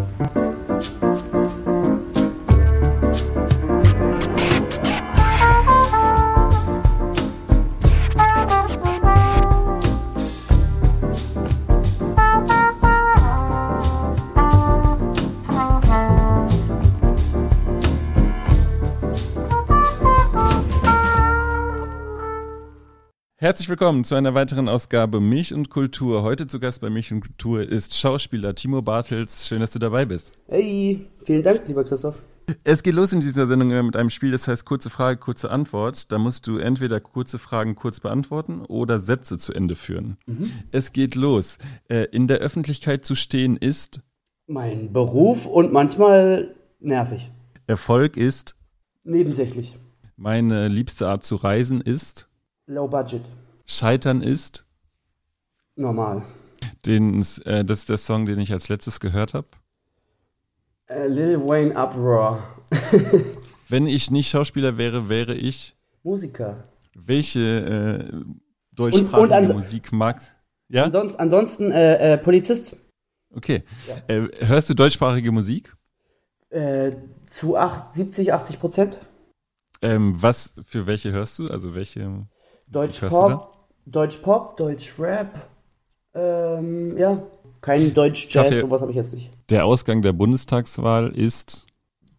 Thank you. Herzlich willkommen zu einer weiteren Ausgabe Milch und Kultur. Heute zu Gast bei Milch und Kultur ist Schauspieler Timo Bartels. Schön, dass du dabei bist. Hey, vielen Dank, lieber Christoph. Es geht los in dieser Sendung mit einem Spiel, das heißt kurze Frage, kurze Antwort. Da musst du entweder kurze Fragen kurz beantworten oder Sätze zu Ende führen. Mhm. Es geht los. Äh, in der Öffentlichkeit zu stehen ist mein Beruf und manchmal nervig. Erfolg ist nebensächlich. Meine liebste Art zu reisen ist Low Budget. Scheitern ist? Normal. Den, äh, das ist der Song, den ich als letztes gehört habe. Äh, Lil Wayne Uproar. Wenn ich nicht Schauspieler wäre, wäre ich? Musiker. Welche äh, deutschsprachige und, und Musik magst ja? Ansonsten, ansonsten äh, äh, Polizist. Okay. Ja. Äh, hörst du deutschsprachige Musik? Äh, zu acht, 70, 80 Prozent. Ähm, was für welche hörst du? Also welche? Deutsch Pop, Deutsch Pop, Deutsch Rap. Ähm, ja, kein Deutsch Jazz, sowas habe ich jetzt nicht. Der Ausgang der Bundestagswahl ist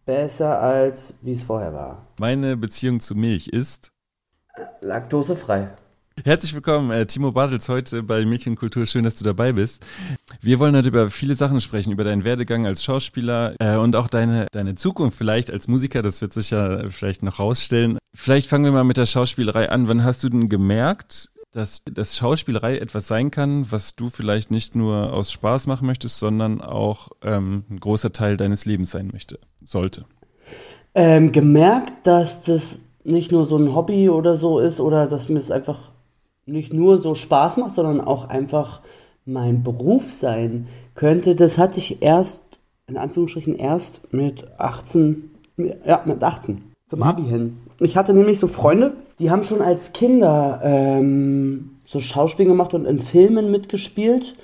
besser als wie es vorher war. Meine Beziehung zu Milch ist laktosefrei. Herzlich willkommen, äh, Timo Bartels, heute bei Mädchenkultur. Schön, dass du dabei bist. Wir wollen heute über viele Sachen sprechen, über deinen Werdegang als Schauspieler äh, und auch deine, deine Zukunft vielleicht als Musiker. Das wird sich ja vielleicht noch rausstellen. Vielleicht fangen wir mal mit der Schauspielerei an. Wann hast du denn gemerkt, dass, dass Schauspielerei etwas sein kann, was du vielleicht nicht nur aus Spaß machen möchtest, sondern auch ähm, ein großer Teil deines Lebens sein möchte, sollte? Ähm, gemerkt, dass das nicht nur so ein Hobby oder so ist oder dass mir es einfach nicht nur so Spaß macht, sondern auch einfach mein Beruf sein könnte, das hatte ich erst, in Anführungsstrichen, erst mit 18, ja, mit 18 zum mhm. Abi hin. Ich hatte nämlich so Freunde, die haben schon als Kinder ähm, so Schauspiel gemacht und in Filmen mitgespielt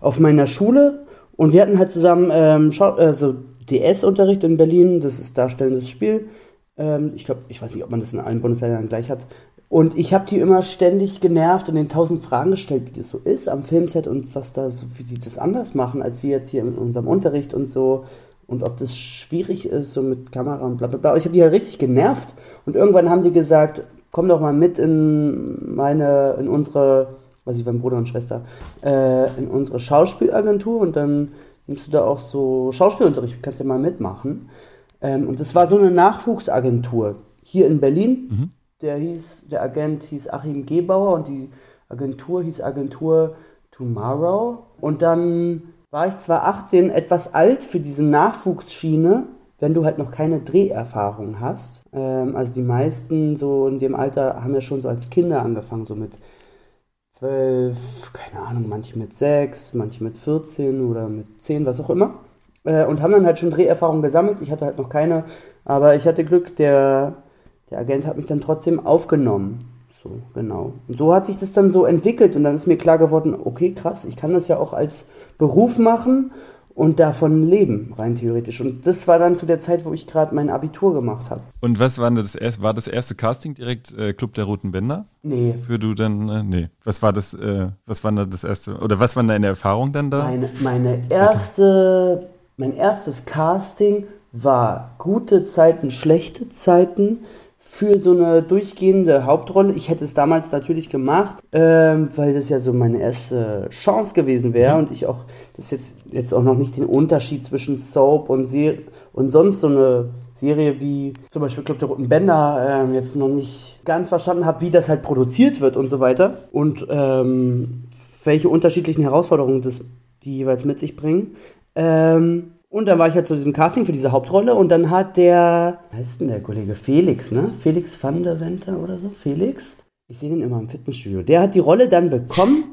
auf meiner Schule. Und wir hatten halt zusammen ähm, Schau äh, DS-Unterricht in Berlin, das ist darstellendes Spiel. Ähm, ich glaube, ich weiß nicht, ob man das in allen Bundesländern gleich hat. Und ich habe die immer ständig genervt und den tausend Fragen gestellt, wie das so ist am Filmset und was da so, wie die das anders machen, als wir jetzt hier in unserem Unterricht und so. Und ob das schwierig ist, so mit Kamera und bla bla bla. Ich habe die ja richtig genervt. Und irgendwann haben die gesagt, komm doch mal mit in meine, in unsere, was ich, mein Bruder und Schwester, äh, in unsere Schauspielagentur und dann nimmst du da auch so Schauspielunterricht, kannst ja mal mitmachen. Ähm, und das war so eine Nachwuchsagentur hier in Berlin. Mhm der hieß, der Agent hieß Achim Gebauer und die Agentur hieß Agentur Tomorrow. Und dann war ich zwar 18, etwas alt für diese Nachwuchsschiene, wenn du halt noch keine Dreherfahrung hast. Ähm, also die meisten so in dem Alter haben ja schon so als Kinder angefangen, so mit 12, keine Ahnung, manche mit 6, manche mit 14 oder mit 10, was auch immer. Äh, und haben dann halt schon Dreherfahrung gesammelt. Ich hatte halt noch keine, aber ich hatte Glück, der der Agent hat mich dann trotzdem aufgenommen. So, genau. Und so hat sich das dann so entwickelt und dann ist mir klar geworden, okay, krass, ich kann das ja auch als Beruf machen und davon leben, rein theoretisch. Und das war dann zu der Zeit, wo ich gerade mein Abitur gemacht habe. Und was war das erste, war das erste Casting direkt äh, Club der Roten Bänder? Nee. Für du dann, äh, nee. Was war das, äh, was war da das erste, oder was war deine Erfahrung dann da? Meine, meine erste, mein erstes Casting war gute Zeiten, schlechte Zeiten für so eine durchgehende Hauptrolle. Ich hätte es damals natürlich gemacht, ähm, weil das ja so meine erste Chance gewesen wäre und ich auch das jetzt jetzt auch noch nicht den Unterschied zwischen Soap und Serie und sonst so eine Serie wie zum Beispiel Club der Roten Bänder ähm, jetzt noch nicht ganz verstanden habe, wie das halt produziert wird und so weiter und ähm, welche unterschiedlichen Herausforderungen das die jeweils mit sich bringen. Ähm, und dann war ich halt zu diesem Casting für diese Hauptrolle und dann hat der, wie heißt denn der Kollege? Felix, ne? Felix van der Venter oder so? Felix? Ich sehe den immer im Fitnessstudio. Der hat die Rolle dann bekommen.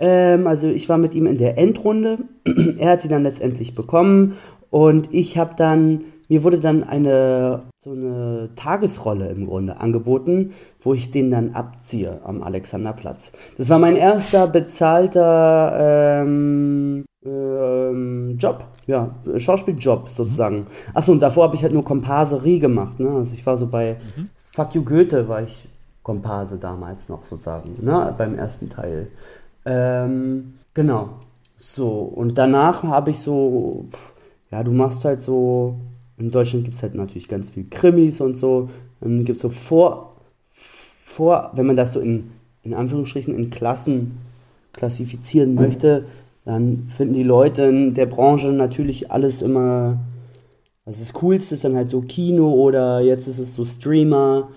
Ähm, also ich war mit ihm in der Endrunde. er hat sie dann letztendlich bekommen und ich habe dann, mir wurde dann eine so eine Tagesrolle im Grunde angeboten, wo ich den dann abziehe am Alexanderplatz. Das war mein erster bezahlter ähm, ähm, Job, ja, Schauspieljob sozusagen. Achso, und davor habe ich halt nur Komparserie gemacht, ne? Also ich war so bei mhm. Fuck You Goethe, war ich Komparse damals noch sozusagen, ne? Beim ersten Teil. Ähm, genau. So, und danach habe ich so, ja, du machst halt so, in Deutschland gibt es halt natürlich ganz viel Krimis und so. Dann gibt es so vor, vor, wenn man das so in, in Anführungsstrichen in Klassen klassifizieren möchte, dann finden die Leute in der Branche natürlich alles immer, also das Coolste ist dann halt so Kino oder jetzt ist es so Streamer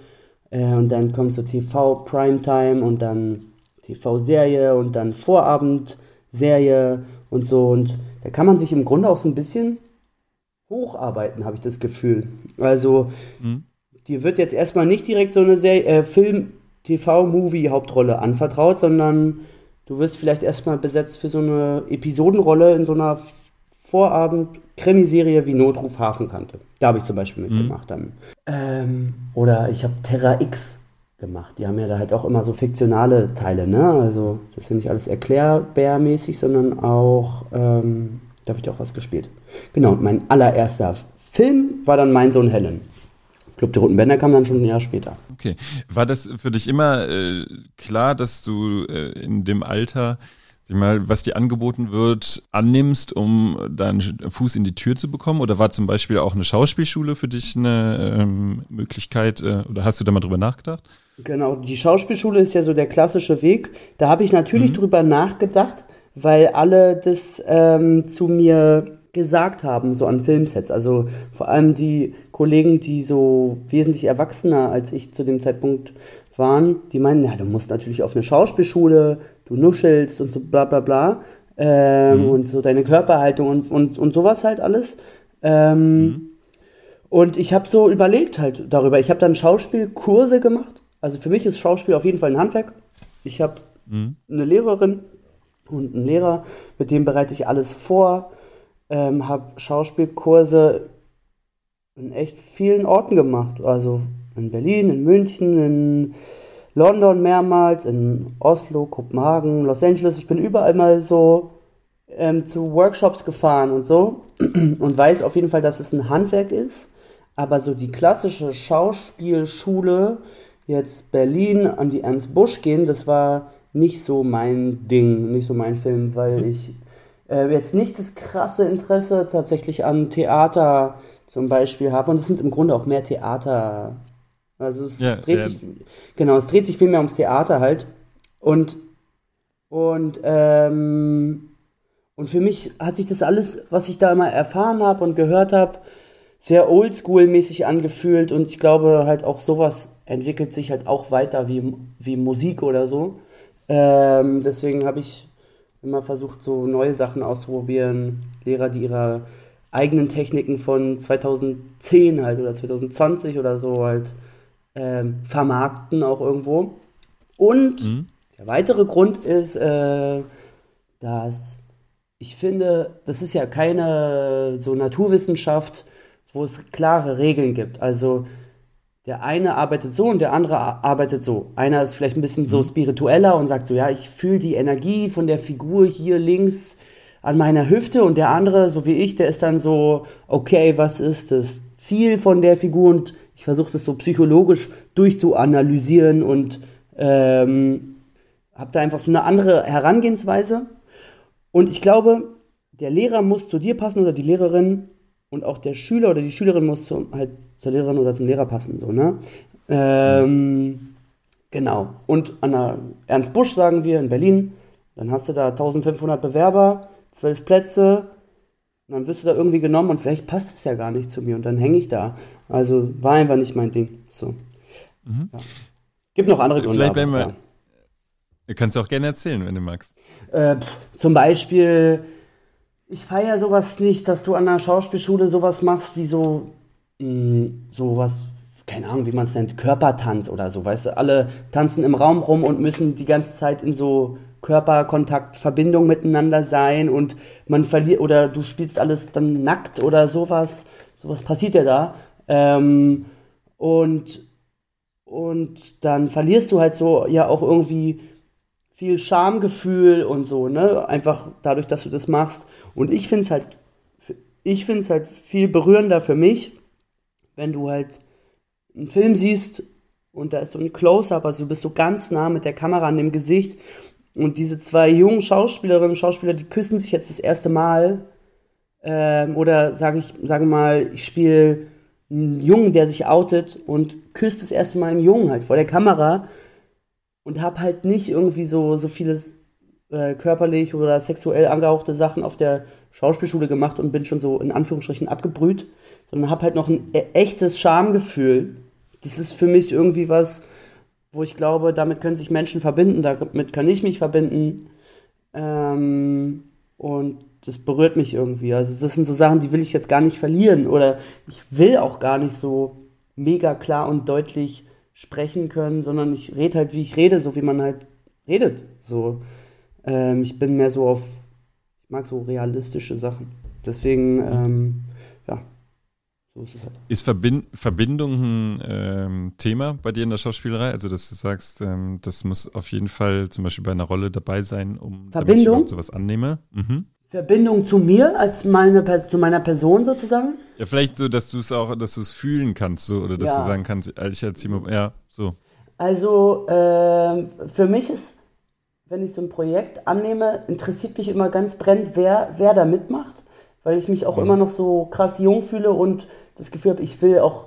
äh, und dann kommt so TV Primetime und dann TV-Serie und dann Vorabendserie und so und da kann man sich im Grunde auch so ein bisschen hocharbeiten, habe ich das Gefühl. Also mhm. dir wird jetzt erstmal nicht direkt so eine Serie, äh, Film, TV-Movie-Hauptrolle anvertraut, sondern Du wirst vielleicht erstmal besetzt für so eine Episodenrolle in so einer Vorabend-Krimiserie wie Notruf Hafenkante. Da habe ich zum Beispiel mhm. mitgemacht dann. Ähm, oder ich habe Terra X gemacht. Die haben ja da halt auch immer so fiktionale Teile, ne? Also das ist ja nicht alles erklärbärmäßig, sondern auch, ähm, da wird ja auch was gespielt. Genau, und mein allererster Film war dann Mein Sohn Helen. Club der Roten Bänder kam dann schon ein Jahr später. Okay. War das für dich immer äh, klar, dass du äh, in dem Alter, sag mal, was dir angeboten wird, annimmst, um deinen Fuß in die Tür zu bekommen? Oder war zum Beispiel auch eine Schauspielschule für dich eine ähm, Möglichkeit? Äh, oder hast du da mal drüber nachgedacht? Genau, die Schauspielschule ist ja so der klassische Weg. Da habe ich natürlich mhm. drüber nachgedacht, weil alle das ähm, zu mir gesagt haben, so an Filmsets. Also vor allem die Kollegen, die so wesentlich erwachsener als ich zu dem Zeitpunkt waren, die meinen, ja, du musst natürlich auf eine Schauspielschule, du nuschelst und so bla bla bla. Ähm, mhm. Und so deine Körperhaltung und, und, und sowas halt alles. Ähm, mhm. Und ich habe so überlegt halt darüber. Ich habe dann Schauspielkurse gemacht. Also für mich ist Schauspiel auf jeden Fall ein Handwerk. Ich habe mhm. eine Lehrerin und einen Lehrer, mit dem bereite ich alles vor ähm, habe Schauspielkurse in echt vielen Orten gemacht. Also in Berlin, in München, in London mehrmals, in Oslo, Kopenhagen, Los Angeles. Ich bin überall mal so ähm, zu Workshops gefahren und so und weiß auf jeden Fall, dass es ein Handwerk ist. Aber so die klassische Schauspielschule, jetzt Berlin an die Ernst Busch gehen, das war nicht so mein Ding, nicht so mein Film, weil mhm. ich äh, jetzt nicht das krasse Interesse tatsächlich an Theater zum Beispiel habe. Und es sind im Grunde auch mehr Theater. Also es, ja, dreht ja. sich, genau, es dreht sich viel mehr ums Theater halt. Und, und, ähm, und für mich hat sich das alles, was ich da immer erfahren habe und gehört habe, sehr oldschool-mäßig angefühlt. Und ich glaube halt auch sowas entwickelt sich halt auch weiter wie, wie Musik oder so. Ähm, deswegen habe ich immer versucht, so neue Sachen auszuprobieren. Lehrer, die ihre eigenen Techniken von 2010 halt oder 2020 oder so halt ähm, vermarkten auch irgendwo. Und mhm. der weitere Grund ist, äh, dass ich finde, das ist ja keine so Naturwissenschaft, wo es klare Regeln gibt. Also der eine arbeitet so und der andere arbeitet so. Einer ist vielleicht ein bisschen so mhm. spiritueller und sagt so, ja, ich fühle die Energie von der Figur hier links an meiner Hüfte und der andere, so wie ich, der ist dann so, okay, was ist das Ziel von der Figur und ich versuche das so psychologisch durchzuanalysieren und ähm, habe da einfach so eine andere Herangehensweise. Und ich glaube, der Lehrer muss zu dir passen oder die Lehrerin und auch der Schüler oder die Schülerin muss zum, halt zur Lehrerin oder zum Lehrer passen, so, ne? Ähm, genau. Und an der Ernst Busch sagen wir in Berlin, dann hast du da 1500 Bewerber, 12 Plätze, und dann wirst du da irgendwie genommen und vielleicht passt es ja gar nicht zu mir und dann hänge ich da. Also war einfach nicht mein Ding. So. Mhm. Ja. Gibt noch andere Gründe. Vielleicht bleiben wir. Ja. Du kannst auch gerne erzählen, wenn du magst. Äh, zum Beispiel ich feiere sowas nicht, dass du an der Schauspielschule sowas machst wie so, mh, mm, sowas, keine Ahnung, wie man es nennt, Körpertanz oder so, weißt du, alle tanzen im Raum rum und müssen die ganze Zeit in so Körperkontakt, Verbindung miteinander sein und man verliert, oder du spielst alles dann nackt oder sowas, sowas passiert ja da, ähm, und, und dann verlierst du halt so ja auch irgendwie viel Schamgefühl und so, ne? Einfach dadurch, dass du das machst. Und ich finde es halt, ich finde es halt viel berührender für mich, wenn du halt einen Film siehst und da ist so ein Close-up, also du bist so ganz nah mit der Kamera an dem Gesicht und diese zwei jungen Schauspielerinnen und Schauspieler, die küssen sich jetzt das erste Mal ähm, oder sage ich, sage mal, ich spiele einen Jungen, der sich outet und küsst das erste Mal einen Jungen halt vor der Kamera und hab halt nicht irgendwie so, so vieles äh, körperlich oder sexuell angehauchte Sachen auf der Schauspielschule gemacht und bin schon so in Anführungsstrichen abgebrüht, sondern hab halt noch ein e echtes Schamgefühl. Das ist für mich irgendwie was, wo ich glaube, damit können sich Menschen verbinden, damit kann ich mich verbinden. Ähm, und das berührt mich irgendwie. Also das sind so Sachen, die will ich jetzt gar nicht verlieren oder ich will auch gar nicht so mega klar und deutlich sprechen können, sondern ich rede halt, wie ich rede, so wie man halt redet. So, ähm, ich bin mehr so auf, ich mag so realistische Sachen. Deswegen, ähm, ja, so ist es halt. Ist Verbind Verbindung ein ähm, Thema bei dir in der Schauspielerei? Also, dass du sagst, ähm, das muss auf jeden Fall zum Beispiel bei einer Rolle dabei sein, um Verbindung? ich sowas annehme? Mhm. Verbindung zu mir als meine zu meiner Person sozusagen? Ja, vielleicht so, dass du es auch, dass du es fühlen kannst, so oder dass ja. du sagen kannst, ich als ja, so. Also äh, für mich ist, wenn ich so ein Projekt annehme, interessiert mich immer ganz brennend, wer wer da mitmacht, weil ich mich auch mhm. immer noch so krass jung fühle und das Gefühl habe, ich will auch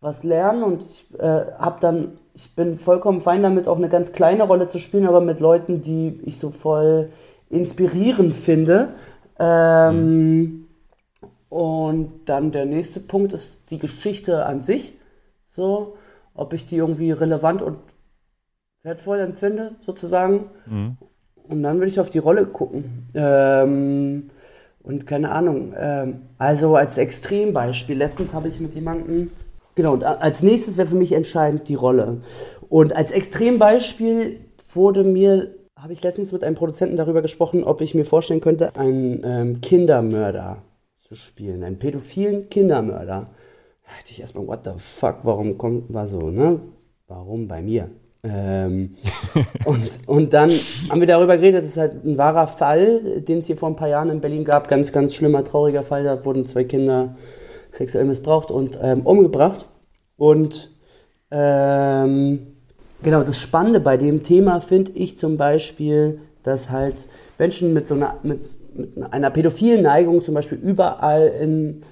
was lernen und ich äh, habe dann, ich bin vollkommen fein damit, auch eine ganz kleine Rolle zu spielen, aber mit Leuten, die ich so voll inspirierend finde. Ähm, mhm. Und dann der nächste Punkt ist die Geschichte an sich. So, ob ich die irgendwie relevant und wertvoll empfinde, sozusagen. Mhm. Und dann würde ich auf die Rolle gucken. Ähm, und keine Ahnung. Ähm, also als Extrembeispiel. Letztens habe ich mit jemandem. Genau, und als nächstes wäre für mich entscheidend die Rolle. Und als Extrembeispiel wurde mir habe ich letztens mit einem Produzenten darüber gesprochen, ob ich mir vorstellen könnte, einen ähm, Kindermörder zu spielen, einen pädophilen Kindermörder. Da dachte ich erstmal, what the fuck, warum kommt, war so, ne? Warum bei mir? Ähm, und, und dann haben wir darüber geredet, das ist halt ein wahrer Fall, den es hier vor ein paar Jahren in Berlin gab. Ganz, ganz schlimmer, trauriger Fall. Da wurden zwei Kinder sexuell missbraucht und ähm, umgebracht. Und ähm, Genau, das Spannende bei dem Thema finde ich zum Beispiel, dass halt Menschen mit so einer, mit, mit einer pädophilen Neigung zum Beispiel überall in,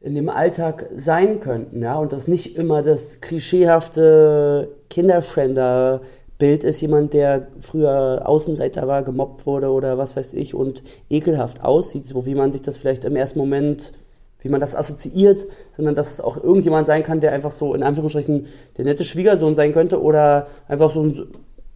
in dem Alltag sein könnten, ja, und das nicht immer das klischeehafte Kinderschänder-Bild ist, jemand, der früher Außenseiter war, gemobbt wurde oder was weiß ich und ekelhaft aussieht, so wie man sich das vielleicht im ersten Moment wie man das assoziiert, sondern dass es auch irgendjemand sein kann, der einfach so in Anführungsstrichen der nette Schwiegersohn sein könnte oder einfach so ein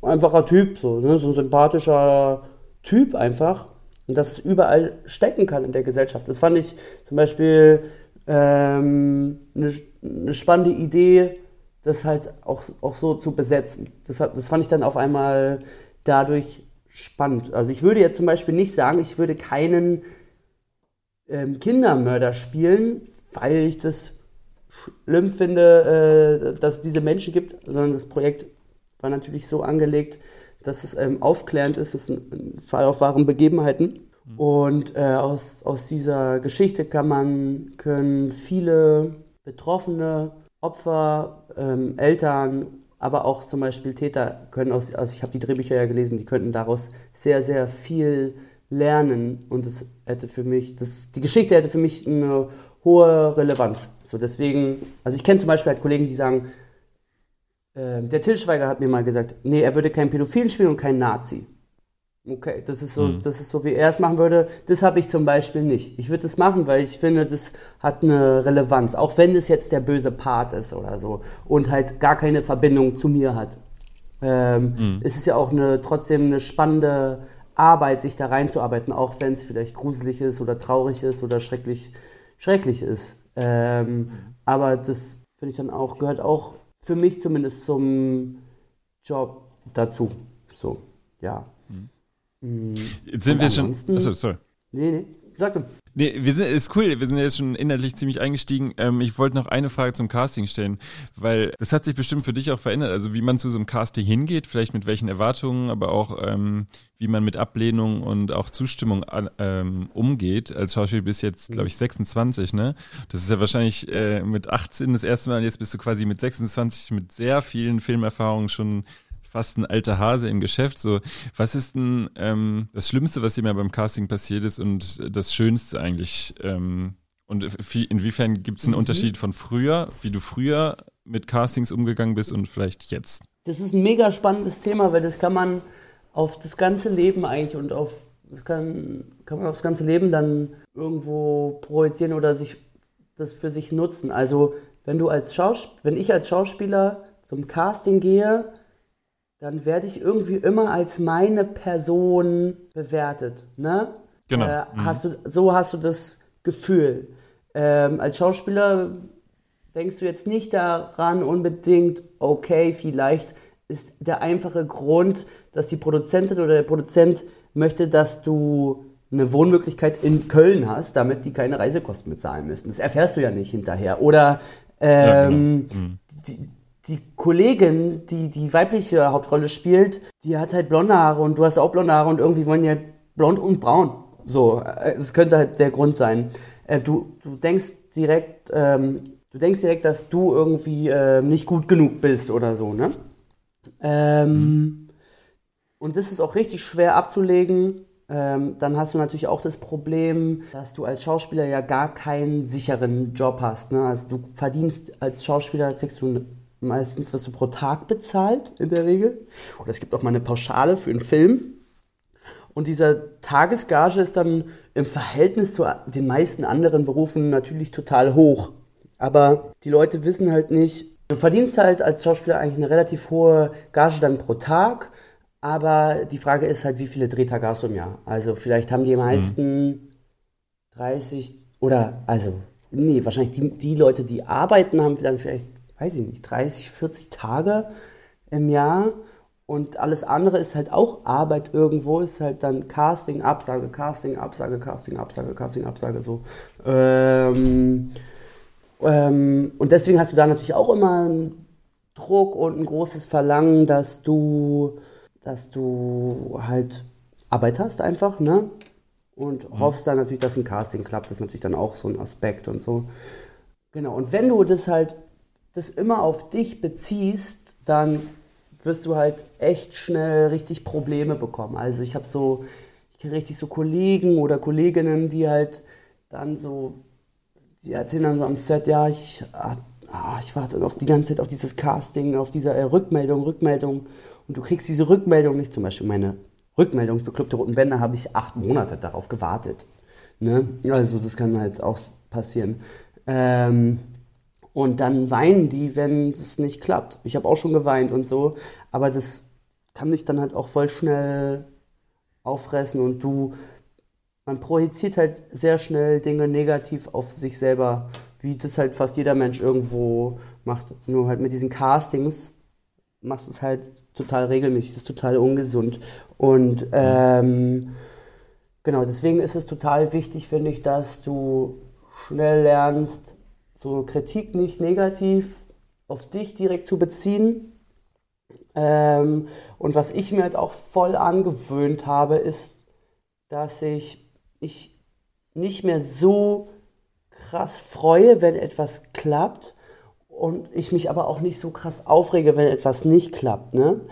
einfacher Typ, so, ne? so ein sympathischer Typ einfach. Und dass es überall stecken kann in der Gesellschaft. Das fand ich zum Beispiel ähm, eine, eine spannende Idee, das halt auch, auch so zu besetzen. Das, das fand ich dann auf einmal dadurch spannend. Also ich würde jetzt zum Beispiel nicht sagen, ich würde keinen ähm, Kindermörder spielen, weil ich das schlimm finde, äh, dass es diese Menschen gibt, sondern das Projekt war natürlich so angelegt, dass es ähm, aufklärend ist. Es ist ein, ein Fall auf wahren Begebenheiten. Mhm. Und äh, aus, aus dieser Geschichte kann man, können viele Betroffene, Opfer, ähm, Eltern, aber auch zum Beispiel Täter können aus, also ich habe die Drehbücher ja gelesen, die könnten daraus sehr, sehr viel lernen und es hätte für mich, das, die Geschichte hätte für mich eine hohe Relevanz. So deswegen, also ich kenne zum Beispiel halt Kollegen, die sagen, äh, der Till Schweiger hat mir mal gesagt, nee, er würde keinen Pädophilen spielen und keinen Nazi. Okay, das ist so, mhm. das ist so, wie er es machen würde. Das habe ich zum Beispiel nicht. Ich würde das machen, weil ich finde, das hat eine Relevanz, auch wenn es jetzt der böse Part ist oder so und halt gar keine Verbindung zu mir hat. Ähm, mhm. Es ist ja auch eine trotzdem eine spannende Arbeit, sich da reinzuarbeiten, auch wenn es vielleicht gruselig ist oder traurig ist oder schrecklich, schrecklich ist. Ähm, mhm. Aber das finde ich dann auch, gehört auch für mich zumindest zum Job dazu. So, ja. Mhm. Mm. Jetzt sind wir schon. Achso, sorry. Nee, nee. Sag du. Nee, wir sind, ist cool, wir sind jetzt schon inhaltlich ziemlich eingestiegen. Ähm, ich wollte noch eine Frage zum Casting stellen, weil das hat sich bestimmt für dich auch verändert. Also wie man zu so einem Casting hingeht, vielleicht mit welchen Erwartungen, aber auch ähm, wie man mit Ablehnung und auch Zustimmung an, ähm, umgeht. Als Schauspieler bis jetzt, glaube ich, 26, ne? Das ist ja wahrscheinlich äh, mit 18 das erste Mal, jetzt bist du quasi mit 26 mit sehr vielen Filmerfahrungen schon fast ein alter Hase im Geschäft. So, was ist denn ähm, das Schlimmste, was dir mal beim Casting passiert ist und das Schönste eigentlich? Ähm, und inwiefern gibt es einen mhm. Unterschied von früher, wie du früher mit Castings umgegangen bist und vielleicht jetzt? Das ist ein mega spannendes Thema, weil das kann man auf das ganze Leben eigentlich und auf das kann, kann man aufs ganze Leben dann irgendwo projizieren oder sich das für sich nutzen. Also wenn du als Schaus wenn ich als Schauspieler zum Casting gehe, dann werde ich irgendwie immer als meine Person bewertet. Ne? Genau. Äh, mhm. hast du, so hast du das Gefühl. Ähm, als Schauspieler denkst du jetzt nicht daran unbedingt, okay, vielleicht ist der einfache Grund, dass die Produzentin oder der Produzent möchte, dass du eine Wohnmöglichkeit in Köln hast, damit die keine Reisekosten bezahlen müssen. Das erfährst du ja nicht hinterher. Oder ähm, ja, genau. ähm, mhm. die, die Kollegin, die die weibliche Hauptrolle spielt, die hat halt blonde Haare und du hast auch blonde Haare und irgendwie wollen die halt blond und braun. So, äh, es könnte halt der Grund sein. Äh, du, du denkst direkt, ähm, du denkst direkt, dass du irgendwie äh, nicht gut genug bist oder so, ne? Ähm, mhm. Und das ist auch richtig schwer abzulegen. Ähm, dann hast du natürlich auch das Problem, dass du als Schauspieler ja gar keinen sicheren Job hast. Ne? Also du verdienst als Schauspieler, kriegst du Meistens wirst du pro Tag bezahlt, in der Regel. Oder es gibt auch mal eine Pauschale für einen Film. Und dieser Tagesgage ist dann im Verhältnis zu den meisten anderen Berufen natürlich total hoch. Aber die Leute wissen halt nicht, du verdienst halt als Schauspieler eigentlich eine relativ hohe Gage dann pro Tag. Aber die Frage ist halt, wie viele Drehtage hast du im Jahr? Also vielleicht haben die meisten mhm. 30 oder, also, nee, wahrscheinlich die, die Leute, die arbeiten, haben dann vielleicht weiß ich nicht, 30, 40 Tage im Jahr. Und alles andere ist halt auch Arbeit irgendwo, ist halt dann Casting, Absage, Casting, Absage, Casting, Absage, Casting, Absage, so. Ähm, ähm, und deswegen hast du da natürlich auch immer einen Druck und ein großes Verlangen, dass du, dass du halt Arbeit hast einfach, ne? Und mhm. hoffst dann natürlich, dass ein Casting klappt, das ist natürlich dann auch so ein Aspekt und so. Genau, und wenn du das halt das immer auf dich beziehst, dann wirst du halt echt schnell richtig Probleme bekommen. Also ich habe so, ich kenne richtig so Kollegen oder Kolleginnen, die halt dann so, die erzählen dann so am Set, ja, ich, ah, ah ich warte auf die ganze Zeit auf dieses Casting, auf diese äh, Rückmeldung, Rückmeldung und du kriegst diese Rückmeldung nicht. Zum Beispiel meine Rückmeldung für Club der Roten Bänder habe ich acht Monate darauf gewartet. Ne? Also das kann halt auch passieren. Ähm, und dann weinen die, wenn es nicht klappt. Ich habe auch schon geweint und so, aber das kann dich dann halt auch voll schnell auffressen und du, man projiziert halt sehr schnell Dinge negativ auf sich selber, wie das halt fast jeder Mensch irgendwo macht. Nur halt mit diesen Castings machst du es halt total regelmäßig, das ist total ungesund. Und ähm, genau, deswegen ist es total wichtig, finde ich, dass du schnell lernst, so Kritik nicht negativ auf dich direkt zu beziehen. Ähm, und was ich mir halt auch voll angewöhnt habe, ist, dass ich, ich nicht mehr so krass freue, wenn etwas klappt und ich mich aber auch nicht so krass aufrege, wenn etwas nicht klappt. Ne?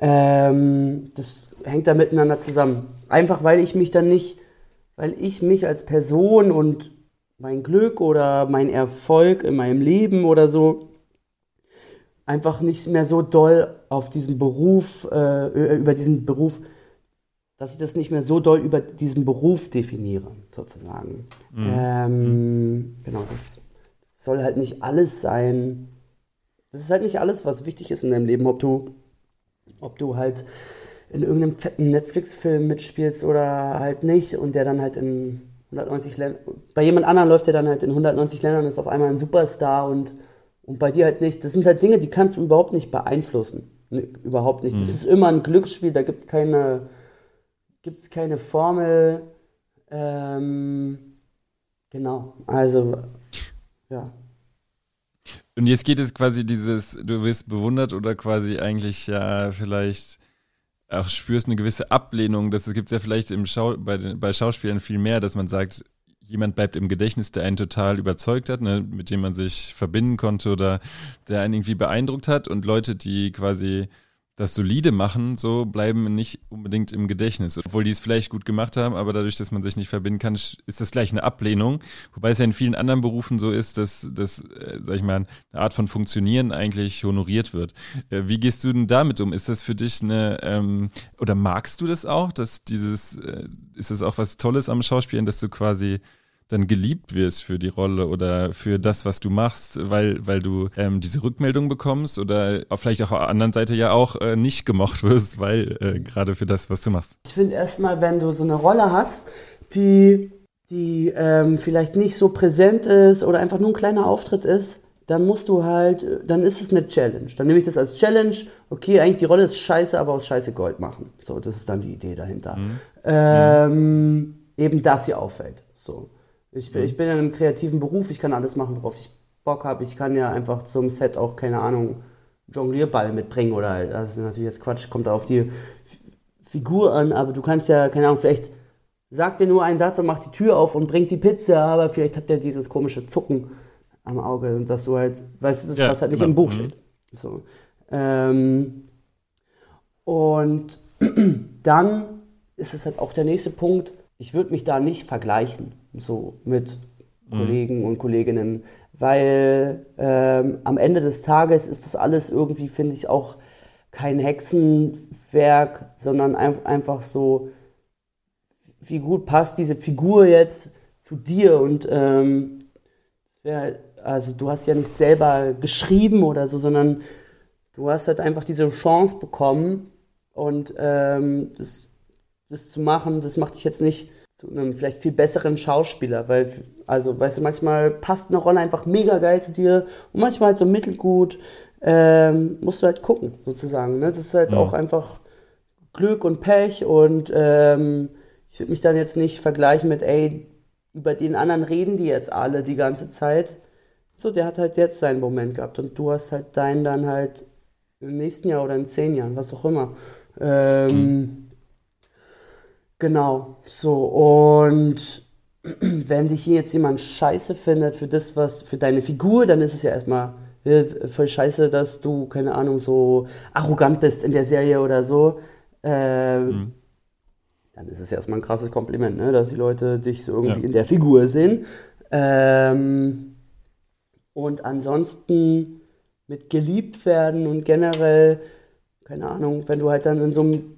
Ähm, das hängt da miteinander zusammen. Einfach weil ich mich dann nicht, weil ich mich als Person und mein Glück oder mein Erfolg in meinem Leben oder so einfach nicht mehr so doll auf diesen Beruf, äh, über diesen Beruf, dass ich das nicht mehr so doll über diesen Beruf definiere, sozusagen. Mhm. Ähm, mhm. genau, das soll halt nicht alles sein. Das ist halt nicht alles, was wichtig ist in deinem Leben, ob du, ob du halt in irgendeinem fetten Netflix-Film mitspielst oder halt nicht und der dann halt in 190 Länder. Bei jemand anderem läuft er dann halt in 190 Ländern und ist auf einmal ein Superstar und, und bei dir halt nicht. Das sind halt Dinge, die kannst du überhaupt nicht beeinflussen. Nee, überhaupt nicht. Mhm. Das ist immer ein Glücksspiel, da gibt es keine, gibt's keine Formel. Ähm, Genau, also ja. Und jetzt geht es quasi dieses, du wirst bewundert oder quasi eigentlich ja vielleicht auch spürst eine gewisse Ablehnung. Das gibt es ja vielleicht im Schau, bei, den, bei Schauspielern viel mehr, dass man sagt, jemand bleibt im Gedächtnis, der einen total überzeugt hat, ne, mit dem man sich verbinden konnte oder der einen irgendwie beeindruckt hat und Leute, die quasi das solide machen, so bleiben nicht unbedingt im Gedächtnis. Obwohl die es vielleicht gut gemacht haben, aber dadurch, dass man sich nicht verbinden kann, ist das gleich eine Ablehnung. Wobei es ja in vielen anderen Berufen so ist, dass, dass äh, sag ich mal, eine Art von Funktionieren eigentlich honoriert wird. Äh, wie gehst du denn damit um? Ist das für dich eine, ähm, oder magst du das auch, dass dieses, äh, ist das auch was Tolles am Schauspielen, dass du quasi dann geliebt wirst für die Rolle oder für das, was du machst, weil, weil du ähm, diese Rückmeldung bekommst oder vielleicht auch auf der anderen Seite ja auch äh, nicht gemocht wirst, weil äh, gerade für das, was du machst. Ich finde erstmal, wenn du so eine Rolle hast, die, die ähm, vielleicht nicht so präsent ist oder einfach nur ein kleiner Auftritt ist, dann musst du halt, dann ist es eine Challenge. Dann nehme ich das als Challenge. Okay, eigentlich die Rolle ist scheiße, aber aus scheiße Gold machen. So, das ist dann die Idee dahinter. Mhm. Ähm, mhm. Eben das hier auffällt. So. Ich, mhm. ich bin in einem kreativen Beruf, ich kann alles machen, worauf ich Bock habe. Ich kann ja einfach zum Set auch, keine Ahnung, Jonglierball mitbringen oder das ist natürlich jetzt Quatsch, kommt auf die Figur an, aber du kannst ja, keine Ahnung, vielleicht sagt dir nur einen Satz und macht die Tür auf und bringt die Pizza, aber vielleicht hat der dieses komische Zucken am Auge und das so halt, weißt du, das, ja, was halt nicht genau. im Buch mhm. steht. So. Ähm, und dann ist es halt auch der nächste Punkt, ich würde mich da nicht vergleichen, so mit mhm. Kollegen und Kolleginnen, weil ähm, am Ende des Tages ist das alles irgendwie, finde ich, auch kein Hexenwerk, sondern ein, einfach so, wie gut passt diese Figur jetzt zu dir und ähm, wär, also du hast ja nicht selber geschrieben oder so, sondern du hast halt einfach diese Chance bekommen und ähm, das das zu machen, das macht dich jetzt nicht zu einem vielleicht viel besseren Schauspieler, weil, also, weißt du, manchmal passt eine Rolle einfach mega geil zu dir und manchmal halt so mittelgut. Ähm, musst du halt gucken, sozusagen. Ne? Das ist halt ja. auch einfach Glück und Pech und ähm, ich würde mich dann jetzt nicht vergleichen mit, ey, über den anderen reden die jetzt alle die ganze Zeit. So, der hat halt jetzt seinen Moment gehabt und du hast halt deinen dann halt im nächsten Jahr oder in zehn Jahren, was auch immer. Ähm, mhm. Genau, so und wenn dich hier jetzt jemand scheiße findet für das, was für deine Figur, dann ist es ja erstmal äh, voll scheiße, dass du, keine Ahnung, so arrogant bist in der Serie oder so. Ähm, mhm. Dann ist es ja erstmal ein krasses Kompliment, ne? dass die Leute dich so irgendwie ja. in der Figur sehen. Ähm, und ansonsten mit geliebt werden und generell, keine Ahnung, wenn du halt dann in so einem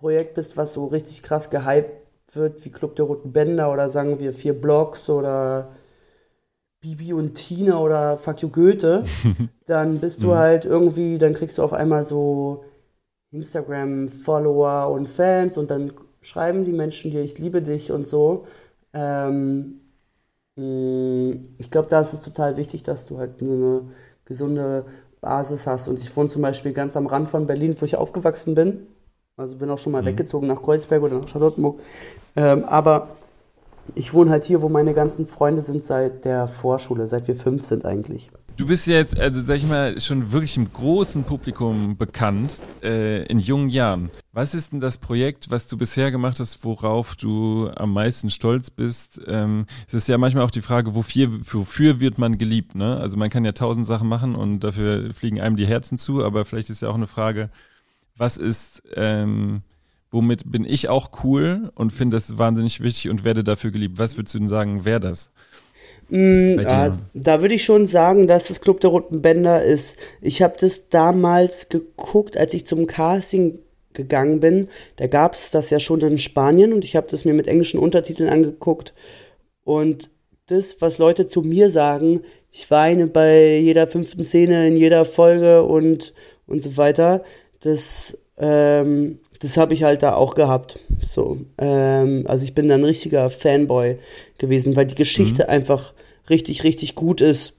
Projekt bist, was so richtig krass gehypt wird, wie Club der Roten Bänder oder sagen wir vier Blogs oder Bibi und Tina oder Fuck You Goethe, dann bist du mhm. halt irgendwie, dann kriegst du auf einmal so Instagram-Follower und Fans und dann schreiben die Menschen dir, ich liebe dich und so. Ähm, mm, ich glaube, da ist es total wichtig, dass du halt eine gesunde Basis hast. Und ich wohne zum Beispiel ganz am Rand von Berlin, wo ich aufgewachsen bin. Also bin auch schon mal mhm. weggezogen nach Kreuzberg oder nach Charlottenburg. Ähm, aber ich wohne halt hier, wo meine ganzen Freunde sind seit der Vorschule, seit wir fünf sind eigentlich. Du bist jetzt, also sag ich mal, schon wirklich im großen Publikum bekannt, äh, in jungen Jahren. Was ist denn das Projekt, was du bisher gemacht hast, worauf du am meisten stolz bist? Ähm, es ist ja manchmal auch die Frage, wofür, wofür wird man geliebt? Ne? Also man kann ja tausend Sachen machen und dafür fliegen einem die Herzen zu, aber vielleicht ist ja auch eine Frage, was ist, ähm, womit bin ich auch cool und finde das wahnsinnig wichtig und werde dafür geliebt. Was würdest du denn sagen, wer das? Mm, ja, da würde ich schon sagen, dass das Club der Roten Bänder ist. Ich habe das damals geguckt, als ich zum Casting gegangen bin. Da gab es das ja schon in Spanien und ich habe das mir mit englischen Untertiteln angeguckt. Und das, was Leute zu mir sagen, ich weine bei jeder fünften Szene, in jeder Folge und, und so weiter das, ähm, das habe ich halt da auch gehabt. So, ähm, also ich bin da ein richtiger Fanboy gewesen, weil die Geschichte mhm. einfach richtig, richtig gut ist.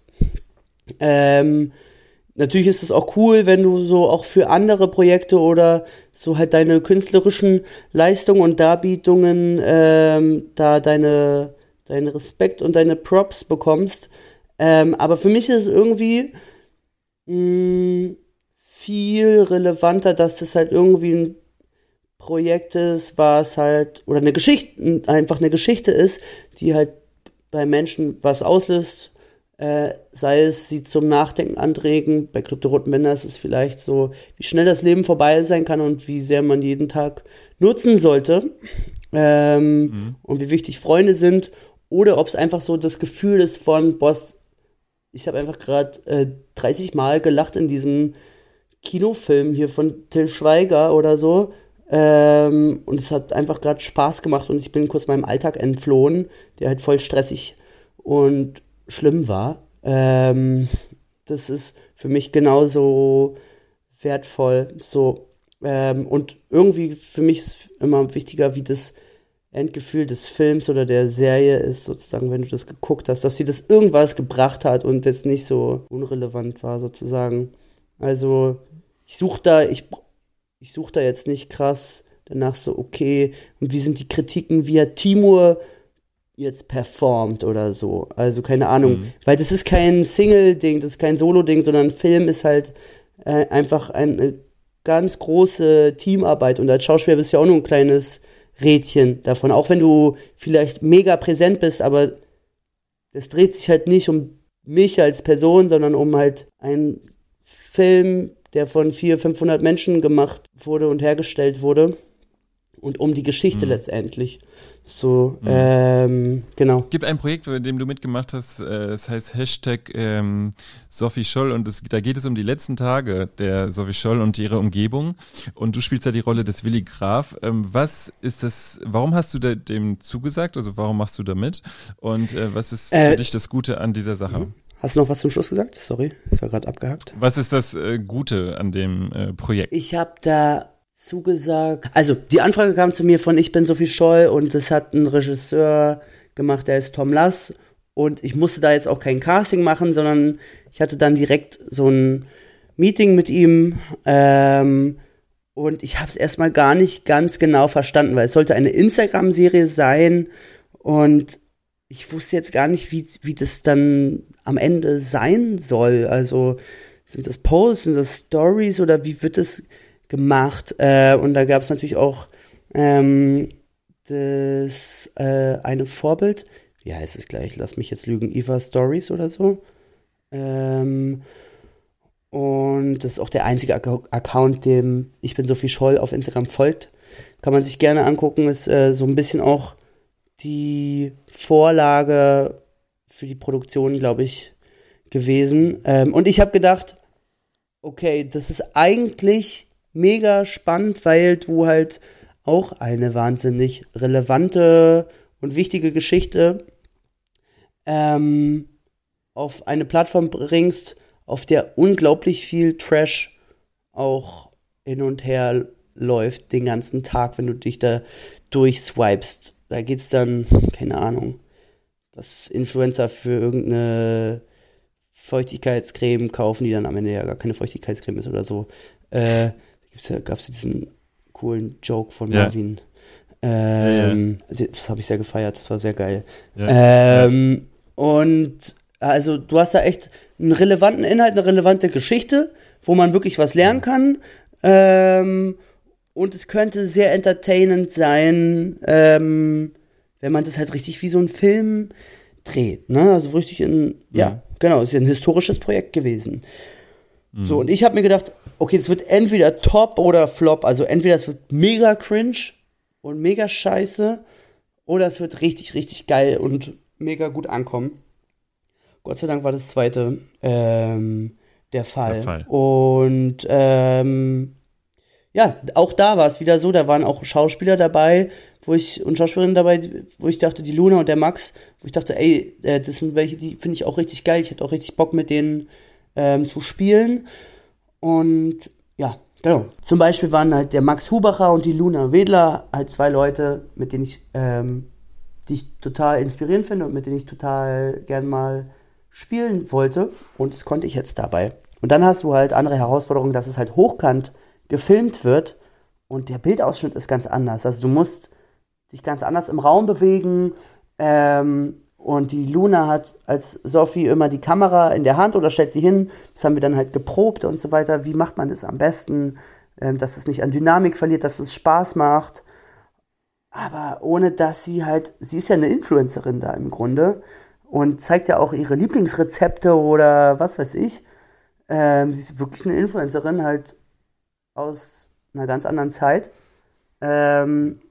Ähm, natürlich ist es auch cool, wenn du so auch für andere Projekte oder so halt deine künstlerischen Leistungen und Darbietungen ähm, da deine deinen Respekt und deine Props bekommst. Ähm, aber für mich ist es irgendwie mh, mm, viel relevanter, dass das halt irgendwie ein Projekt ist, was halt, oder eine Geschichte, einfach eine Geschichte ist, die halt bei Menschen was auslöst, äh, sei es sie zum Nachdenken anregen. Bei Club der Roten Männer ist es vielleicht so, wie schnell das Leben vorbei sein kann und wie sehr man jeden Tag nutzen sollte. Ähm, mhm. Und wie wichtig Freunde sind. Oder ob es einfach so das Gefühl ist von, Boss, ich habe einfach gerade äh, 30 Mal gelacht in diesem Kinofilm hier von Till Schweiger oder so. Ähm, und es hat einfach gerade Spaß gemacht und ich bin kurz meinem Alltag entflohen, der halt voll stressig und schlimm war. Ähm, das ist für mich genauso wertvoll. So, ähm, und irgendwie für mich ist immer wichtiger, wie das Endgefühl des Films oder der Serie ist, sozusagen, wenn du das geguckt hast, dass sie das irgendwas gebracht hat und jetzt nicht so unrelevant war, sozusagen. Also, ich suche da, ich, ich suche da jetzt nicht krass danach so, okay, und wie sind die Kritiken, wie hat Timur jetzt performt oder so. Also keine Ahnung, mhm. weil das ist kein Single-Ding, das ist kein Solo-Ding, sondern Film ist halt äh, einfach eine ganz große Teamarbeit und als Schauspieler bist du ja auch nur ein kleines Rädchen davon, auch wenn du vielleicht mega präsent bist, aber es dreht sich halt nicht um mich als Person, sondern um halt einen Film, der von 400, 500 Menschen gemacht wurde und hergestellt wurde und um die Geschichte mhm. letztendlich. So, mhm. ähm, genau. Gibt ein Projekt, bei dem du mitgemacht hast, äh, das heißt Hashtag ähm, Sophie Scholl und das, da geht es um die letzten Tage der Sophie Scholl und ihre Umgebung und du spielst da die Rolle des Willi Graf. Ähm, was ist das, warum hast du da, dem zugesagt, also warum machst du da mit und äh, was ist äh, für dich das Gute an dieser Sache? Mhm. Hast du noch was zum Schluss gesagt? Sorry, das war gerade abgehakt. Was ist das äh, Gute an dem äh, Projekt? Ich habe da zugesagt. Also, die Anfrage kam zu mir von Ich bin Sophie Scholl und es hat ein Regisseur gemacht, der ist Tom Lass. Und ich musste da jetzt auch kein Casting machen, sondern ich hatte dann direkt so ein Meeting mit ihm. Ähm, und ich habe es erstmal gar nicht ganz genau verstanden, weil es sollte eine Instagram-Serie sein. Und ich wusste jetzt gar nicht, wie, wie das dann am Ende sein soll. Also sind das Posts, sind das Stories oder wie wird es gemacht. Äh, und da gab es natürlich auch ähm, das äh, eine Vorbild. Wie heißt es gleich? Lass mich jetzt lügen. Eva Stories oder so. Ähm, und das ist auch der einzige Account, dem ich bin Sophie Scholl auf Instagram folgt. Kann man sich gerne angucken. Ist äh, so ein bisschen auch die Vorlage für die Produktion, glaube ich, gewesen. Ähm, und ich habe gedacht, okay, das ist eigentlich mega spannend, weil du halt auch eine wahnsinnig relevante und wichtige Geschichte ähm, auf eine Plattform bringst, auf der unglaublich viel Trash auch hin und her läuft den ganzen Tag, wenn du dich da durchswipest. Da geht's dann, keine Ahnung, was Influencer für irgendeine Feuchtigkeitscreme kaufen, die dann am Ende ja gar keine Feuchtigkeitscreme ist oder so. Äh, ja, gab es diesen coolen Joke von ja. Marvin. Ähm, ja, das habe ich sehr gefeiert, das war sehr geil. Ähm, und also du hast da echt einen relevanten Inhalt, eine relevante Geschichte, wo man wirklich was lernen kann. Ähm, und es könnte sehr entertainend sein, ähm, wenn man das halt richtig wie so ein Film dreht. Ne? Also richtig in, ja, genau, ist ja ein historisches Projekt gewesen. Mhm. So, und ich habe mir gedacht, okay, es wird entweder top oder flop. Also entweder es wird mega cringe und mega scheiße oder es wird richtig, richtig geil und mega gut ankommen. Gott sei Dank war das zweite ähm, der, Fall. der Fall. Und ähm, ja, auch da war es wieder so, da waren auch Schauspieler dabei, wo ich und Schauspielerinnen dabei, wo ich dachte, die Luna und der Max, wo ich dachte, ey, äh, das sind welche, die finde ich auch richtig geil. Ich hätte auch richtig Bock mit denen ähm, zu spielen. Und ja, genau. Zum Beispiel waren halt der Max Hubacher und die Luna Wedler halt zwei Leute, mit denen ich, ähm, die ich total inspirierend finde und mit denen ich total gern mal spielen wollte. Und das konnte ich jetzt dabei. Und dann hast du halt andere Herausforderungen, dass es halt hochkant gefilmt wird und der Bildausschnitt ist ganz anders. Also du musst dich ganz anders im Raum bewegen. Ähm, und die Luna hat als Sophie immer die Kamera in der Hand oder stellt sie hin. Das haben wir dann halt geprobt und so weiter. Wie macht man das am besten, ähm, dass es nicht an Dynamik verliert, dass es Spaß macht. Aber ohne dass sie halt, sie ist ja eine Influencerin da im Grunde und zeigt ja auch ihre Lieblingsrezepte oder was weiß ich. Ähm, sie ist wirklich eine Influencerin halt aus einer ganz anderen Zeit. Ähm,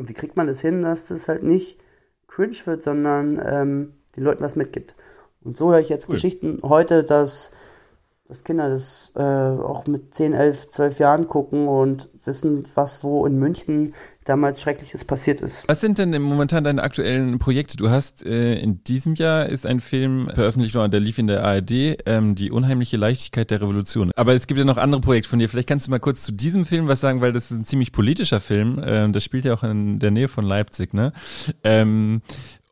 und wie kriegt man das hin, dass das halt nicht cringe wird, sondern ähm, den Leuten was mitgibt. Und so höre ich jetzt cool. Geschichten heute, dass, dass Kinder das äh, auch mit 10, 11, 12 Jahren gucken und wissen, was wo in München damals Schreckliches passiert ist. Was sind denn momentan deine aktuellen Projekte? Du hast äh, in diesem Jahr ist ein Film veröffentlicht worden, der lief in der ARD, ähm, Die unheimliche Leichtigkeit der Revolution. Aber es gibt ja noch andere Projekte von dir. Vielleicht kannst du mal kurz zu diesem Film was sagen, weil das ist ein ziemlich politischer Film. Ähm, das spielt ja auch in der Nähe von Leipzig, ne? Ähm,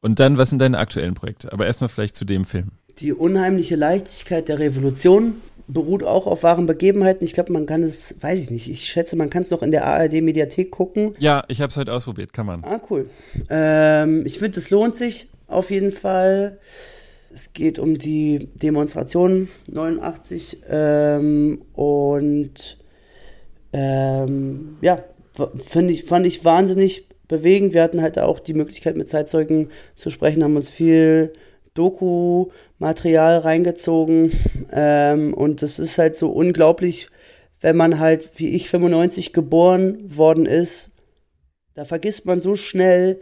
und dann, was sind deine aktuellen Projekte? Aber erstmal vielleicht zu dem Film. Die unheimliche Leichtigkeit der Revolution beruht auch auf wahren Begebenheiten. Ich glaube, man kann es, weiß ich nicht, ich schätze, man kann es noch in der ARD-Mediathek gucken. Ja, ich habe es heute ausprobiert, kann man. Ah, cool. Ähm, ich finde, es lohnt sich auf jeden Fall. Es geht um die Demonstration 89 ähm, und ähm, ja, find ich, fand ich wahnsinnig bewegend. Wir hatten halt auch die Möglichkeit, mit Zeitzeugen zu sprechen, haben uns viel Doku-Material reingezogen. Ähm, und das ist halt so unglaublich, wenn man halt, wie ich, 95 geboren worden ist. Da vergisst man so schnell,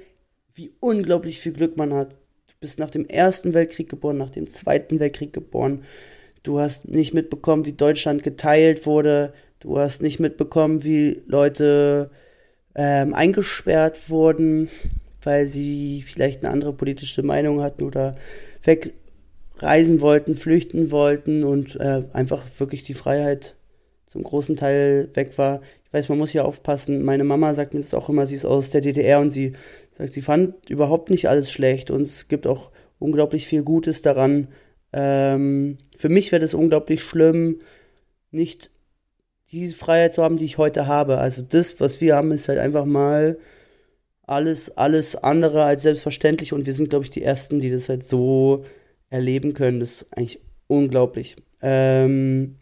wie unglaublich viel Glück man hat. Du bist nach dem Ersten Weltkrieg geboren, nach dem Zweiten Weltkrieg geboren. Du hast nicht mitbekommen, wie Deutschland geteilt wurde. Du hast nicht mitbekommen, wie Leute ähm, eingesperrt wurden weil sie vielleicht eine andere politische Meinung hatten oder wegreisen wollten, flüchten wollten und äh, einfach wirklich die Freiheit zum großen Teil weg war. Ich weiß, man muss hier aufpassen. Meine Mama sagt mir das auch immer, sie ist aus der DDR und sie sagt, sie fand überhaupt nicht alles schlecht und es gibt auch unglaublich viel Gutes daran. Ähm, für mich wäre das unglaublich schlimm, nicht die Freiheit zu haben, die ich heute habe. Also das, was wir haben, ist halt einfach mal alles, alles andere als selbstverständlich und wir sind, glaube ich, die Ersten, die das halt so erleben können. Das ist eigentlich unglaublich. Ähm,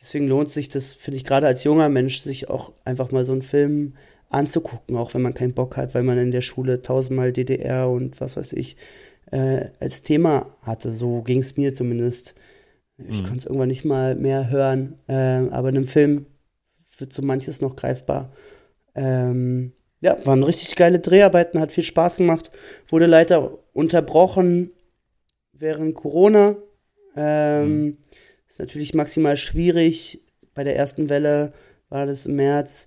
deswegen lohnt sich das, finde ich, gerade als junger Mensch, sich auch einfach mal so einen Film anzugucken, auch wenn man keinen Bock hat, weil man in der Schule tausendmal DDR und was weiß ich äh, als Thema hatte. So ging es mir zumindest. Ich mhm. konnte es irgendwann nicht mal mehr hören, äh, aber in einem Film wird so manches noch greifbar. Ähm, ja, waren richtig geile Dreharbeiten, hat viel Spaß gemacht. Wurde leider unterbrochen während Corona. Ähm, mhm. Ist natürlich maximal schwierig. Bei der ersten Welle war das im März.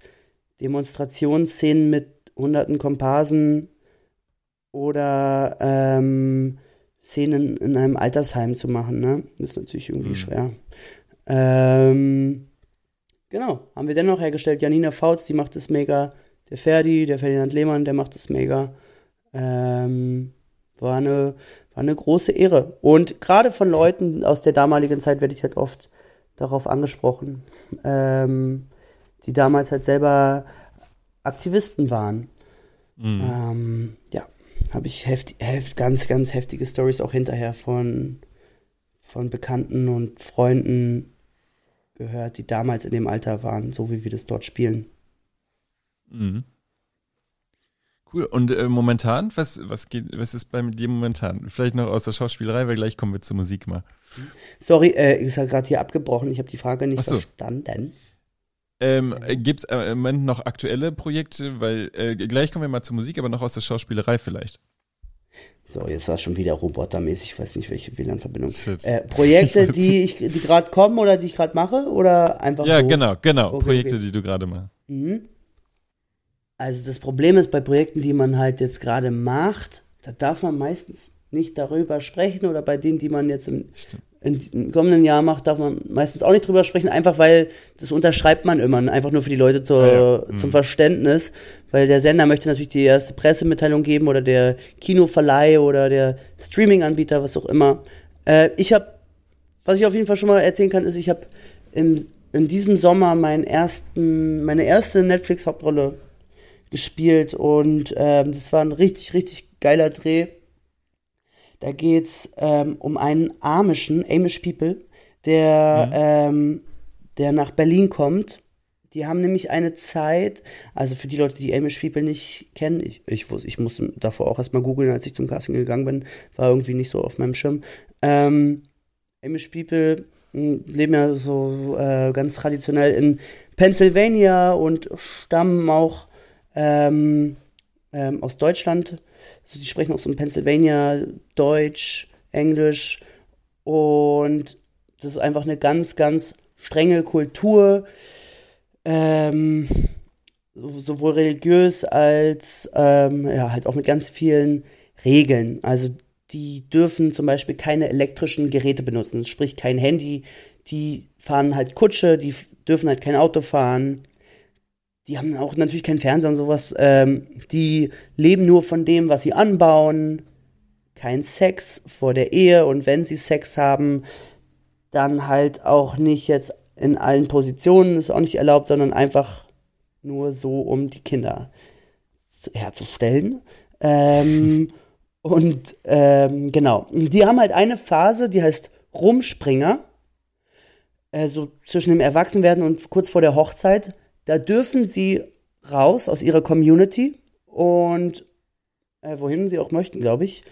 Demonstrationsszenen mit hunderten Komparsen oder ähm, Szenen in einem Altersheim zu machen. Ne? Das ist natürlich irgendwie mhm. schwer. Ähm, genau, haben wir dennoch hergestellt. Janina Fautz, die macht es mega der Ferdi, der Ferdinand Lehmann, der macht es mega. Ähm, war, eine, war eine große Ehre. Und gerade von Leuten aus der damaligen Zeit werde ich halt oft darauf angesprochen, ähm, die damals halt selber Aktivisten waren. Mhm. Ähm, ja, habe ich heft, heft, ganz, ganz heftige Stories auch hinterher von, von Bekannten und Freunden gehört, die damals in dem Alter waren, so wie wir das dort spielen. Mhm. Cool. Und äh, momentan, was, was, geht, was ist bei dir momentan? Vielleicht noch aus der Schauspielerei, weil gleich kommen wir zur Musik mal. Sorry, äh, ist ja gerade hier abgebrochen. Ich habe die Frage nicht so. verstanden. Ähm, Gibt es äh, im Moment noch aktuelle Projekte? Weil äh, gleich kommen wir mal zur Musik, aber noch aus der Schauspielerei vielleicht. So, jetzt war es schon wieder robotermäßig. Ich weiß nicht, welche WLAN-Verbindung. Äh, Projekte, die ich, die gerade kommen oder die ich gerade mache? Oder einfach Ja, so? genau, genau. Okay, Projekte, okay. die du gerade machst. Mhm. Also das Problem ist bei Projekten, die man halt jetzt gerade macht, da darf man meistens nicht darüber sprechen oder bei denen, die man jetzt im, im, kommenden Jahr macht, darf man meistens auch nicht drüber sprechen, einfach weil das unterschreibt man immer, einfach nur für die Leute zur, ja, ja. zum mhm. Verständnis, weil der Sender möchte natürlich die erste Pressemitteilung geben oder der Kinoverleih oder der Streaming-Anbieter, was auch immer. Äh, ich habe, was ich auf jeden Fall schon mal erzählen kann, ist, ich habe in diesem Sommer meinen ersten, meine erste Netflix-Hauptrolle gespielt und ähm, das war ein richtig, richtig geiler Dreh. Da geht's ähm, um einen Amischen, Amish People, der, ähm, der nach Berlin kommt. Die haben nämlich eine Zeit, also für die Leute, die Amish People nicht kennen, ich, ich, ich musste davor auch erstmal googeln, als ich zum Casting gegangen bin, war irgendwie nicht so auf meinem Schirm. Ähm, Amish People mh, leben ja so äh, ganz traditionell in Pennsylvania und stammen auch ähm, ähm, aus Deutschland. Also die sprechen auch so in Pennsylvania Deutsch, Englisch und das ist einfach eine ganz, ganz strenge Kultur, ähm, so- sowohl religiös als ähm, ja, halt auch mit ganz vielen Regeln. Also die dürfen zum Beispiel keine elektrischen Geräte benutzen, sprich kein Handy. Die fahren halt Kutsche, die dürfen halt kein Auto fahren. Die haben auch natürlich keinen Fernseher und sowas. Ähm, die leben nur von dem, was sie anbauen. Kein Sex vor der Ehe und wenn sie Sex haben, dann halt auch nicht jetzt in allen Positionen, ist auch nicht erlaubt, sondern einfach nur so, um die Kinder zu- herzustellen. Ähm, und ähm, genau, die haben halt eine Phase, die heißt Rumspringer, äh, so zwischen dem Erwachsenwerden und kurz vor der Hochzeit. Da dürfen sie raus aus ihrer Community und äh, wohin sie auch möchten, glaube ich.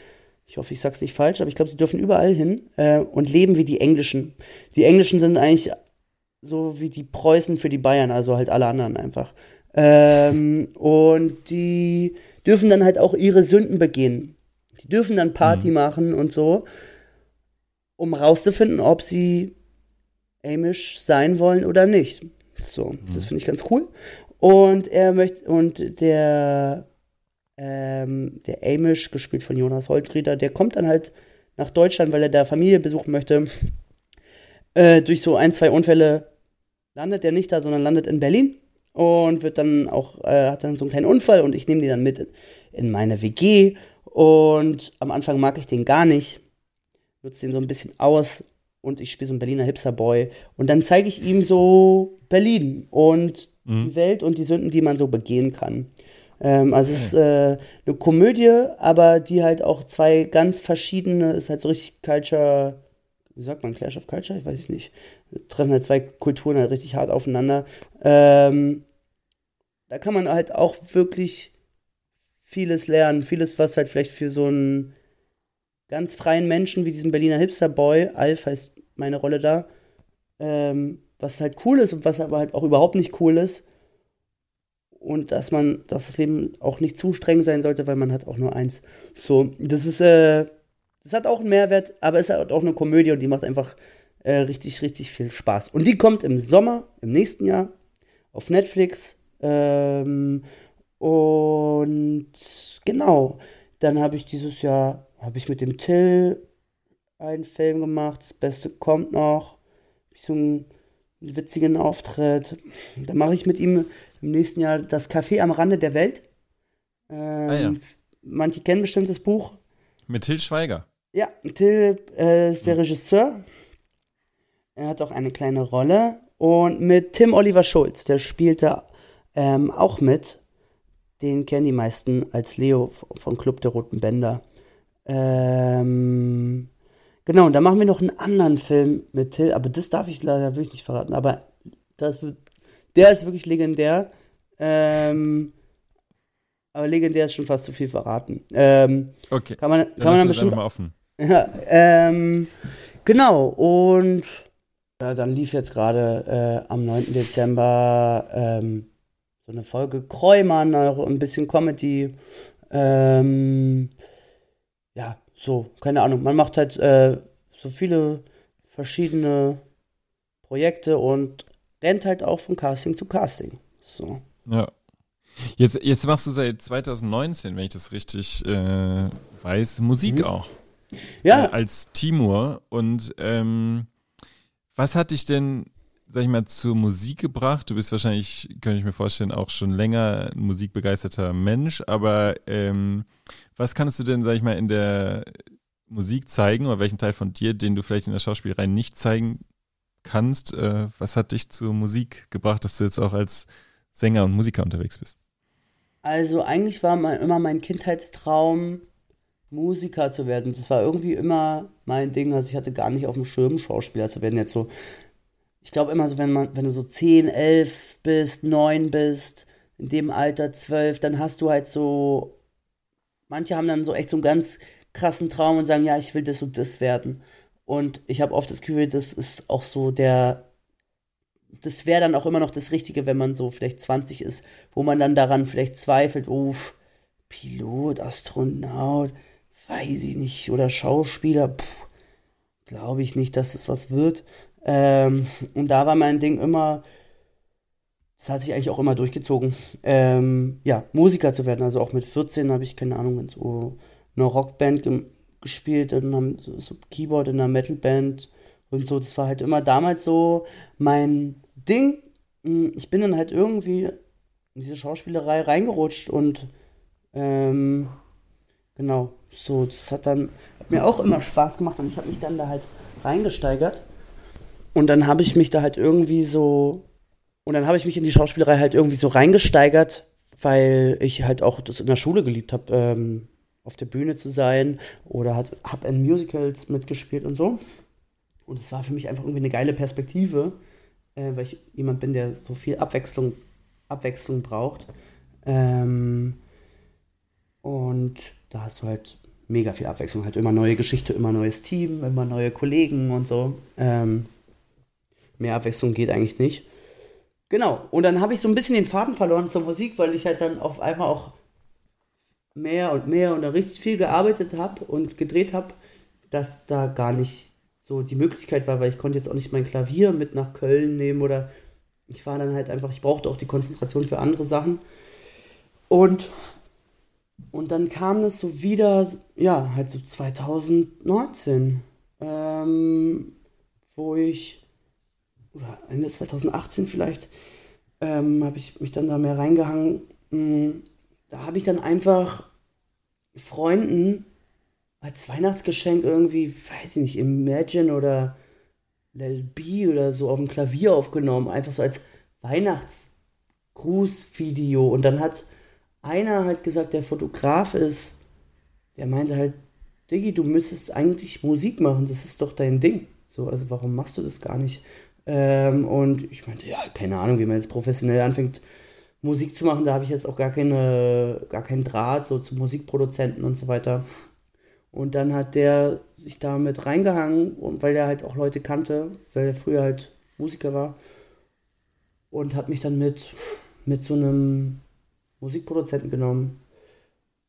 Ich hoffe, ich sag's nicht falsch, aber ich glaube, sie dürfen überall hin äh, und leben wie die Englischen. Die Englischen sind eigentlich so wie die Preußen für die Bayern, also halt alle anderen einfach. Ähm, und die dürfen dann halt auch ihre Sünden begehen. Die dürfen dann Party machen und so, um rauszufinden, ob sie Amish sein wollen oder nicht. So, das finde ich ganz cool. Und er möchte, und der, ähm, der Amish, gespielt von Jonas Holtrieder, der kommt dann halt nach Deutschland, weil er da Familie besuchen möchte. Äh, durch so ein, zwei Unfälle landet er nicht da, sondern landet in Berlin und wird dann auch, äh, hat dann so einen kleinen Unfall und ich nehme die dann mit in, in meine WG und am Anfang mag ich den gar nicht, nutze den so ein bisschen aus und ich spiele so einen Berliner Hipsterboy und dann zeige ich ihm so Berlin und die Welt und die Sünden, die man so begehen kann. Ähm, also es ist äh, eine Komödie, aber die halt auch zwei ganz verschiedene, ist halt so richtig Culture, wie sagt man, Clash of Culture? Ich weiß es nicht. Treffen halt zwei Kulturen halt richtig hart aufeinander. Ähm, da kann man halt auch wirklich vieles lernen. Vieles, was halt vielleicht für so einen ganz freien Menschen wie diesen Berliner Hipster-Boy, Alf heißt meine Rolle da, ähm, was halt cool ist und was aber halt auch überhaupt nicht cool ist. Und dass man, dass das Leben auch nicht zu streng sein sollte, weil man hat auch nur eins. So, das ist, äh, das hat auch einen Mehrwert, aber es hat auch eine Komödie und die macht einfach äh, richtig, richtig viel Spaß. Und die kommt im Sommer, im nächsten Jahr, auf Netflix. Ähm, und genau, dann habe ich dieses Jahr, habe ich mit dem Till einen Film gemacht, das Beste kommt noch. Ich so einen witzigen Auftritt. Dann mache ich mit ihm im nächsten Jahr das Café am Rande der Welt. Ähm, ja. Manche kennen bestimmt das Buch. Mit Till Schweiger. Ja, Till äh, ist der Regisseur. Er hat auch eine kleine Rolle. Und mit Tim Oliver Schulz, der spielte ähm, auch mit. Den kennen die meisten als Leo v- von Club der Roten Bänder. Ähm, genau, und dann machen wir noch einen anderen Film mit Till, aber das darf ich leider wirklich nicht verraten. Aber das der ist wirklich legendär. Ähm, aber legendär ist schon fast zu viel verraten. Ähm, Okay. kann man, Dann kann man dann lass uns bestimmt mal offen. ja, ähm, genau, und äh, dann lief jetzt gerade äh, am 9. Dezember ähm, so eine Folge Kräumann, ein bisschen Comedy. Ähm, ja, so, keine Ahnung. Man macht halt äh, so viele verschiedene Projekte und rennt halt auch von Casting zu Casting. So. Ja. Jetzt, jetzt machst du seit 2019, wenn ich das richtig äh, weiß, Musik Mhm. auch. Ja, Äh, als Timur. Und ähm, was hat dich denn, sag ich mal, zur Musik gebracht? Du bist wahrscheinlich, könnte ich mir vorstellen, auch schon länger ein musikbegeisterter Mensch, aber ähm, was kannst du denn, sag ich mal, in der Musik zeigen oder welchen Teil von dir, den du vielleicht in der Schauspielerei nicht zeigen kannst? Äh, was hat dich zur Musik gebracht, dass du jetzt auch als Sänger und Musiker unterwegs bist? Also eigentlich war mein, immer mein Kindheitstraum, Musiker zu werden. Das war irgendwie immer mein Ding. Also ich hatte gar nicht auf dem Schirm, Schauspieler zu werden. Jetzt so, ich glaube immer so, wenn man, wenn du so 10, 11 bist, 9 bist, in dem Alter 12, dann hast du halt so, manche haben dann so echt so einen ganz krassen Traum und sagen, ja, ich will das und das werden. Und ich habe oft das Gefühl, das ist auch so der, das wäre dann auch immer noch das Richtige, wenn man so vielleicht 20 ist, wo man dann daran vielleicht zweifelt, uff, Pilot, Astronaut, weiß ich nicht, oder Schauspieler, glaube ich nicht, dass das was wird. Ähm, und da war mein Ding immer, das hat sich eigentlich auch immer durchgezogen, ähm, ja, Musiker zu werden. Also auch mit 14 habe ich, keine Ahnung, in so einer Rockband ge gespielt und haben so, so Keyboard in einer Metalband und so. Das war halt immer damals so mein Ding. Hm, ich bin dann halt irgendwie in diese Schauspielerei reingerutscht und ähm, genau, so, das hat dann hat mir auch immer Spaß gemacht und ich habe mich dann da halt reingesteigert. Und dann habe ich mich da halt irgendwie so, und dann habe ich mich in die Schauspielerei halt irgendwie so reingesteigert, weil ich halt auch das in der Schule geliebt habe, ähm, auf der Bühne zu sein oder habe in Musicals mitgespielt und so. Und es war für mich einfach irgendwie eine geile Perspektive, äh, weil ich jemand bin, der so viel Abwechslung, Abwechslung braucht. Ähm, und da hast du halt mega viel Abwechslung. Halt immer neue Geschichte, immer neues Team, immer neue Kollegen und so. Ähm, mehr Abwechslung geht eigentlich nicht. Genau. Und dann habe ich so ein bisschen den Faden verloren zur Musik, weil ich halt dann auf einmal auch mehr und mehr und da richtig viel gearbeitet habe und gedreht habe, dass da gar nicht so die Möglichkeit war, weil ich konnte jetzt auch nicht mein Klavier mit nach Köln nehmen oder ich war dann halt einfach, ich brauchte auch die Konzentration für andere Sachen. Und und dann kam es so wieder, ja, halt so 2019, ähm, wo ich, oder Ende 2018 vielleicht, ähm, habe ich mich dann da mehr reingehangen. Hm, da habe ich dann einfach Freunden als Weihnachtsgeschenk irgendwie, weiß ich nicht, Imagine oder Lil B oder so auf dem Klavier aufgenommen, einfach so als Weihnachtsgrußvideo. Und dann hat einer hat gesagt, der Fotograf ist, der meinte halt, Diggi, du müsstest eigentlich Musik machen, das ist doch dein Ding. So, also warum machst du das gar nicht? Ähm, und ich meinte, ja, keine Ahnung, wie man jetzt professionell anfängt, Musik zu machen, da habe ich jetzt auch gar keine, gar keinen Draht so zu Musikproduzenten und so weiter. Und dann hat der sich da mit reingehangen, weil er halt auch Leute kannte, weil er früher halt Musiker war. Und hat mich dann mit, mit so einem Musikproduzenten genommen.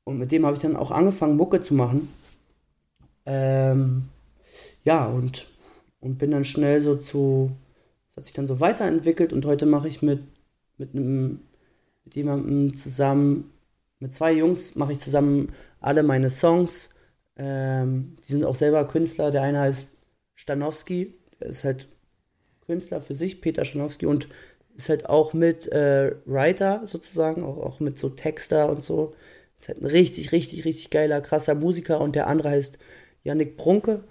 Und mit dem habe ich dann auch angefangen, Mucke zu machen. Ähm, ja, und, und bin dann schnell so zu, das hat sich dann so weiterentwickelt und heute mache ich mit, mit einem, mit jemandem zusammen, mit zwei Jungs mache ich zusammen alle meine Songs. Ähm, die sind auch selber Künstler. Der eine heißt Stanowski, der ist halt Künstler für sich, Peter Stanowski und ist halt auch mit äh, Writer sozusagen, auch, auch mit so Texter und so. Ist halt ein richtig, richtig, richtig geiler, krasser Musiker und der andere heißt Yannick Brunke.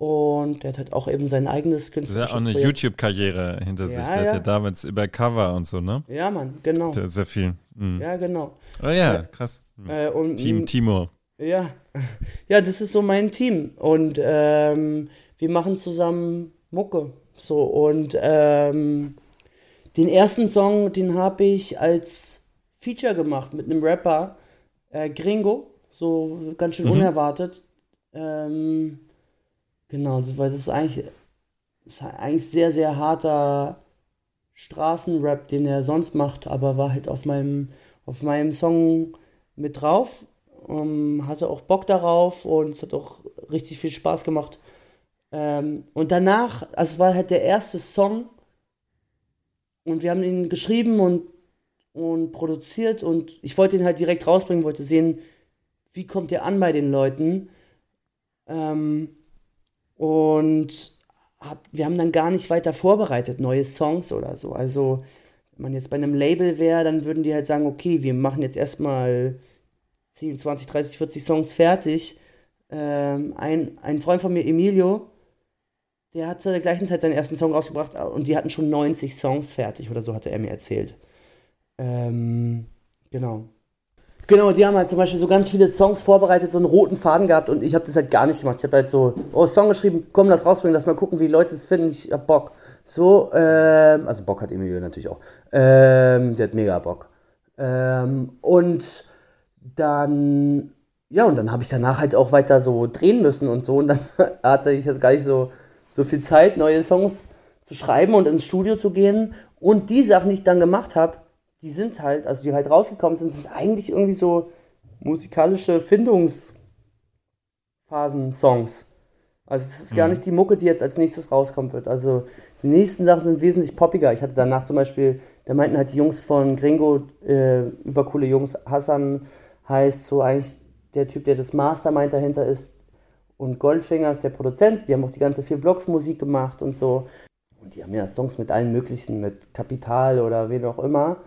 Und der hat halt auch eben sein eigenes künstlerisches Der hat auch eine YouTube-Karriere hinter ja, sich. Der ja. ist ja damals über Cover und so, ne? Ja, Mann, genau. Der sehr viel. Mhm. Ja, genau. Oh ja, äh, krass. Äh, und, Team Timo. Ja. Ja, das ist so mein Team. Und ähm, wir machen zusammen Mucke. So, und ähm, den ersten Song, den habe ich als Feature gemacht mit einem Rapper, äh, Gringo, so ganz schön mhm. unerwartet. Ähm, genau, weil das ist eigentlich, ist eigentlich sehr, sehr harter Straßenrap, den er sonst macht, aber war halt auf meinem, auf meinem Song mit drauf. Um, hatte auch Bock darauf und es hat auch richtig viel Spaß gemacht. Ähm, und danach, also es war halt der erste Song, und wir haben ihn geschrieben und, und produziert und ich wollte ihn halt direkt rausbringen, wollte sehen, wie kommt der an bei den Leuten. Ähm, und hab, wir haben dann gar nicht weiter vorbereitet, neue Songs oder so. Also, wenn man jetzt bei einem Label wäre, dann würden die halt sagen, okay, wir machen jetzt erstmal 10, 20, 30, 40 Songs fertig. Ähm, ein, ein Freund von mir, Emilio, der hat zu der gleichen Zeit seinen ersten Song rausgebracht und die hatten schon 90 Songs fertig oder so, hatte er mir erzählt. Ähm, genau. Genau, die haben halt zum Beispiel so ganz viele Songs vorbereitet, so einen roten Faden gehabt und ich habe das halt gar nicht gemacht. Ich habe halt so, oh, Song geschrieben, komm, lass rausbringen, lass mal gucken, wie Leute es finden. Ich hab Bock. So, ähm, also Bock hat Emilio natürlich auch. Ähm, der hat mega Bock. Ähm, und dann, ja, und dann habe ich danach halt auch weiter so drehen müssen und so. Und dann hatte ich jetzt gar nicht so, so viel Zeit, neue Songs zu schreiben und ins Studio zu gehen. Und die Sachen, die ich dann gemacht habe, die sind halt, also die halt rausgekommen sind, sind eigentlich irgendwie so musikalische Findungsphasen-Songs. Also es ist mhm. gar nicht die Mucke, die jetzt als nächstes rauskommen wird. Also die nächsten Sachen sind wesentlich poppiger. Ich hatte danach zum Beispiel, da meinten halt die Jungs von Gringo, äh, übercoole Jungs, Hassan heißt so eigentlich der Typ, der das Mastermind dahinter ist. Und Goldfinger ist der Produzent. Die haben auch die ganze vier Blocks Musik gemacht und so. Und die haben ja Songs mit allen möglichen, mit Kapital oder wen auch immer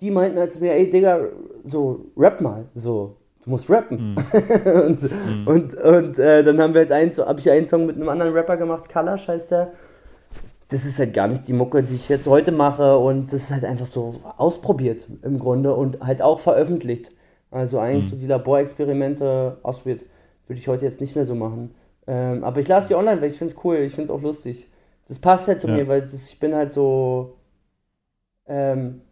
die meinten halt zu mir, ey Digga, so rap mal, so, du musst rappen. Mm. und, mm. und, und äh, dann haben wir halt einen, so, habe ich einen Song mit einem anderen Rapper gemacht, Kalash heißt der. Das ist halt gar nicht die Mucke, die ich jetzt heute mache und das ist halt einfach so ausprobiert im Grunde und halt auch veröffentlicht. Also eigentlich mm. so die Laborexperimente ausprobiert. Würde ich heute jetzt nicht mehr so machen. Ähm, aber ich lasse die online, weil ich finde es cool, ich finde es auch lustig. Das passt halt zu ja. mir, weil das, ich bin halt so ähm,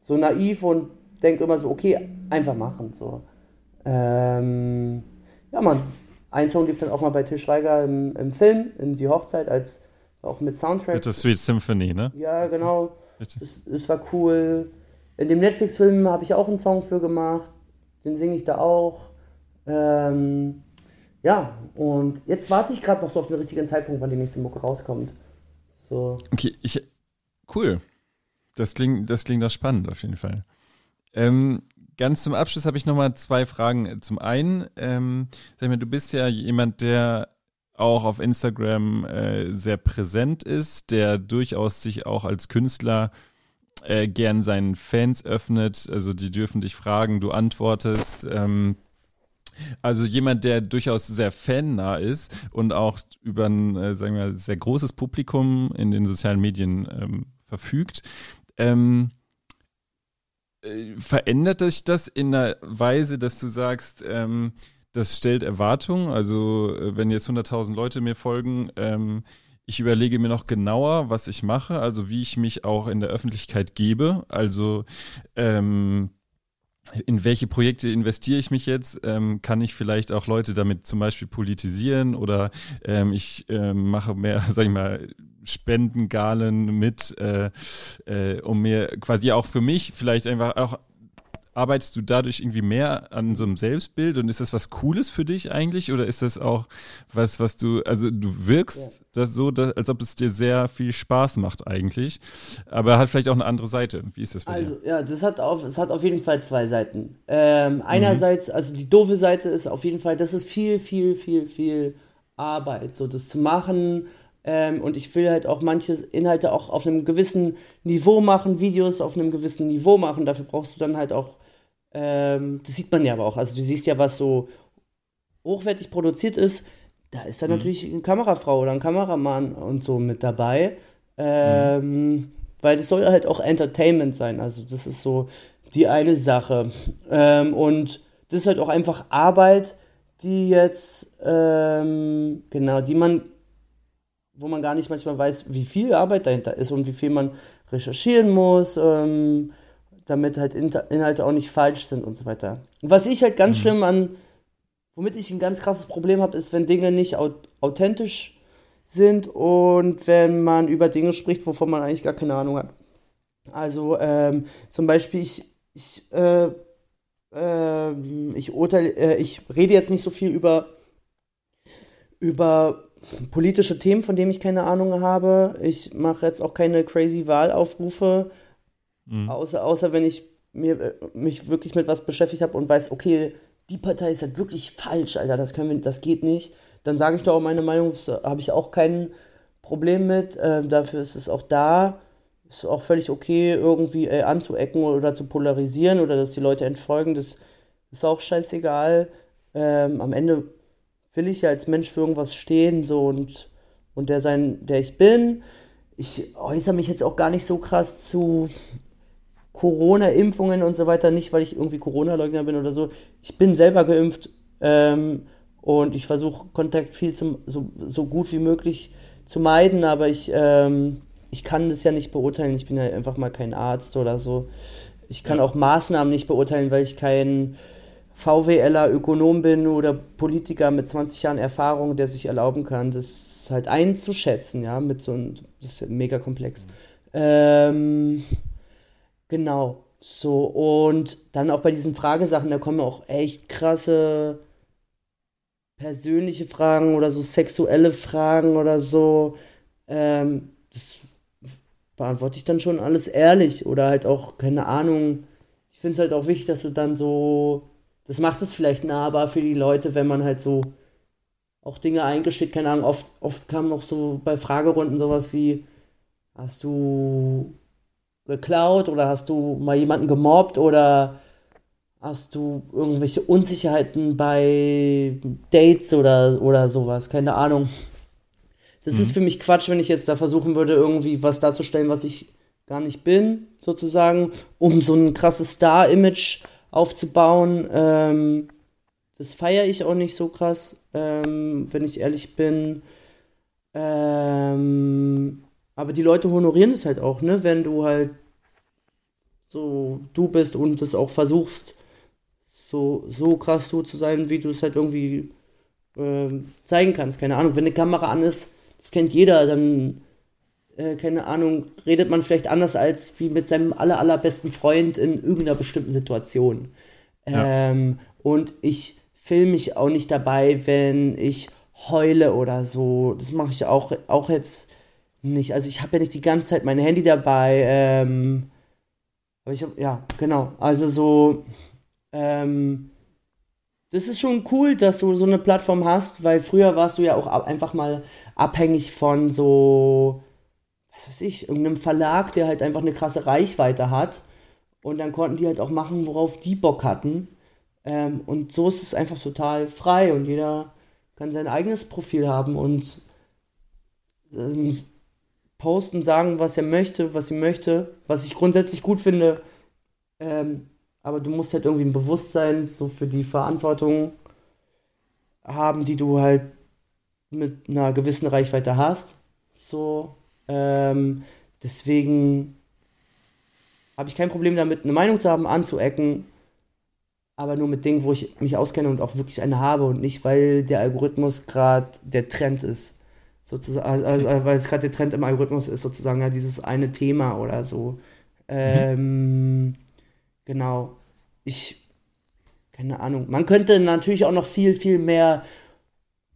so naiv und denke immer so, okay, einfach machen. So. Ähm, ja, man, ein Song lief dann auch mal bei Til Schweiger im, im Film, in die Hochzeit, als auch mit Soundtrack. Mit der Sweet Symphony, ne? Ja, genau. Es, es war cool. In dem Netflix-Film habe ich auch einen Song für gemacht. Den singe ich da auch. Ähm, ja, und jetzt warte ich gerade noch so auf den richtigen Zeitpunkt, wann die nächste Mucke rauskommt. So. Okay, ich. Cool. Das klingt, das klingt doch spannend auf jeden Fall. Ähm, ganz zum Abschluss habe ich nochmal zwei Fragen. Zum einen, ähm, sag mal, du bist ja jemand, der auch auf Instagram äh, sehr präsent ist, der durchaus sich auch als Künstler äh, gern seinen Fans öffnet. Also die dürfen dich fragen, du antwortest. Ähm, also jemand, der durchaus sehr fannah ist und auch über ein, äh, sagen wir, sehr großes Publikum in den sozialen Medien ähm, verfügt. Ähm, äh, verändert sich das in einer Weise, dass du sagst, ähm, das stellt Erwartungen? Also, äh, wenn jetzt 100.000 Leute mir folgen, ähm, ich überlege mir noch genauer, was ich mache, also wie ich mich auch in der Öffentlichkeit gebe. Also, ähm, in welche Projekte investiere ich mich jetzt? Ähm, kann ich vielleicht auch Leute damit zum Beispiel politisieren oder ähm, ich ähm, mache mehr, sag ich mal, Spendengalen mit, äh, äh, um mir quasi auch für mich vielleicht einfach auch arbeitest du dadurch irgendwie mehr an so einem Selbstbild und ist das was Cooles für dich eigentlich oder ist das auch was, was du, also du wirkst ja. das so, dass, als ob es dir sehr viel Spaß macht eigentlich, aber hat vielleicht auch eine andere Seite. Wie ist das bei also, dir? Ja, das hat auf, es hat auf jeden Fall zwei Seiten. Ähm, einerseits, mhm. also die doofe Seite ist auf jeden Fall, das ist viel, viel, viel, viel Arbeit, so das zu machen, ähm, und ich will halt auch manche Inhalte auch auf einem gewissen Niveau machen, Videos auf einem gewissen Niveau machen. Dafür brauchst du dann halt auch ähm, das sieht man ja aber auch. Also du siehst ja, was so hochwertig produziert ist. Da ist dann mhm. natürlich eine Kamerafrau oder ein Kameramann und so mit dabei. Ähm, mhm. Weil das soll halt auch Entertainment sein. Also das ist so die eine Sache. Ähm, und das ist halt auch einfach Arbeit, die jetzt, ähm, genau, die man, wo man gar nicht manchmal weiß, wie viel Arbeit dahinter ist und wie viel man recherchieren muss. Ähm, damit halt Inhalte auch nicht falsch sind und so weiter. Und was ich halt ganz mhm. schlimm an, womit ich ein ganz krasses Problem habe, ist, wenn Dinge nicht authentisch sind und wenn man über Dinge spricht, wovon man eigentlich gar keine Ahnung hat. Also ähm, zum Beispiel, ich, ich, äh, äh, ich urteile, äh, ich rede jetzt nicht so viel über, über politische Themen, von denen ich keine Ahnung habe. Ich mache jetzt auch keine crazy Wahlaufrufe Mhm. Außer, außer wenn ich mir, mich wirklich mit was beschäftigt habe und weiß, okay, die Partei ist halt wirklich falsch, Alter, das können wir, das geht nicht. Dann sage ich doch auch meine Meinung, habe ich auch kein Problem mit. Äh, dafür ist es auch da. Ist auch völlig okay, irgendwie äh, anzuecken oder zu polarisieren oder dass die Leute entfolgen. Das ist auch scheißegal. Ähm, am Ende will ich ja als Mensch für irgendwas stehen, so und, und der sein, der ich bin. Ich äußere mich jetzt auch gar nicht so krass zu Corona-Impfungen und so weiter, nicht weil ich irgendwie Corona-Leugner bin oder so. Ich bin selber geimpft ähm, und ich versuche Kontakt viel zum, so, so gut wie möglich zu meiden, aber ich, ähm, ich kann das ja nicht beurteilen. Ich bin ja einfach mal kein Arzt oder so. Ich kann ja. auch Maßnahmen nicht beurteilen, weil ich kein VWLer, Ökonom bin oder Politiker mit 20 Jahren Erfahrung, der sich erlauben kann, das halt einzuschätzen, ja, mit so einem, das ist mega komplex. Mhm. Ähm, genau, so, und dann auch bei diesen Fragesachen, da kommen auch echt krasse persönliche Fragen oder so sexuelle Fragen oder so. Ähm, das beantworte ich dann schon alles ehrlich oder halt auch, keine Ahnung. Ich finde es halt auch wichtig, dass du dann so das macht es vielleicht nahbar für die Leute, wenn man halt so auch Dinge eingesteht. Keine Ahnung, oft, oft kam noch so bei Fragerunden sowas wie, hast du geklaut oder hast du mal jemanden gemobbt oder hast du irgendwelche Unsicherheiten bei Dates oder, oder sowas, keine Ahnung. Das mhm. ist für mich Quatsch, wenn ich jetzt da versuchen würde, irgendwie was darzustellen, was ich gar nicht bin, sozusagen, um so ein krasses Star-Image aufzubauen. Ähm, das feiere ich auch nicht so krass, ähm, wenn ich ehrlich bin. Ähm, aber die Leute honorieren es halt auch, ne? Wenn du halt so du bist und es auch versuchst, so, so krass du zu sein, wie du es halt irgendwie ähm, zeigen kannst. Keine Ahnung, wenn eine Kamera an ist, das kennt jeder, dann äh, keine Ahnung, redet man vielleicht anders als wie mit seinem aller, allerbesten Freund in irgendeiner bestimmten Situation. Ja. Ähm, und ich filme mich auch nicht dabei, wenn ich heule oder so. Das mache ich auch, auch jetzt nicht. Also ich habe ja nicht die ganze Zeit mein Handy dabei. Ähm, aber ich habe, ja, genau. Also so, ähm, das ist schon cool, dass du so eine Plattform hast, weil früher warst du ja auch einfach mal abhängig von so was weiß ich, irgendeinem Verlag, der halt einfach eine krasse Reichweite hat. Und dann konnten die halt auch machen, worauf die Bock hatten. Ähm, und so ist es einfach total frei und jeder kann sein eigenes Profil haben und ähm, posten, sagen, was er möchte, was sie möchte, was ich grundsätzlich gut finde. Ähm, aber du musst halt irgendwie ein Bewusstsein so für die Verantwortung haben, die du halt mit einer gewissen Reichweite hast. So, ähm, deswegen habe ich kein Problem damit, eine Meinung zu haben, anzuecken, aber nur mit Dingen, wo ich mich auskenne und auch wirklich eine habe und nicht, weil der Algorithmus gerade der Trend ist. Sozusagen, also, also weil es gerade der Trend im Algorithmus ist, sozusagen, ja, dieses eine Thema oder so. Ähm, mhm. Genau. Ich, keine Ahnung. Man könnte natürlich auch noch viel, viel mehr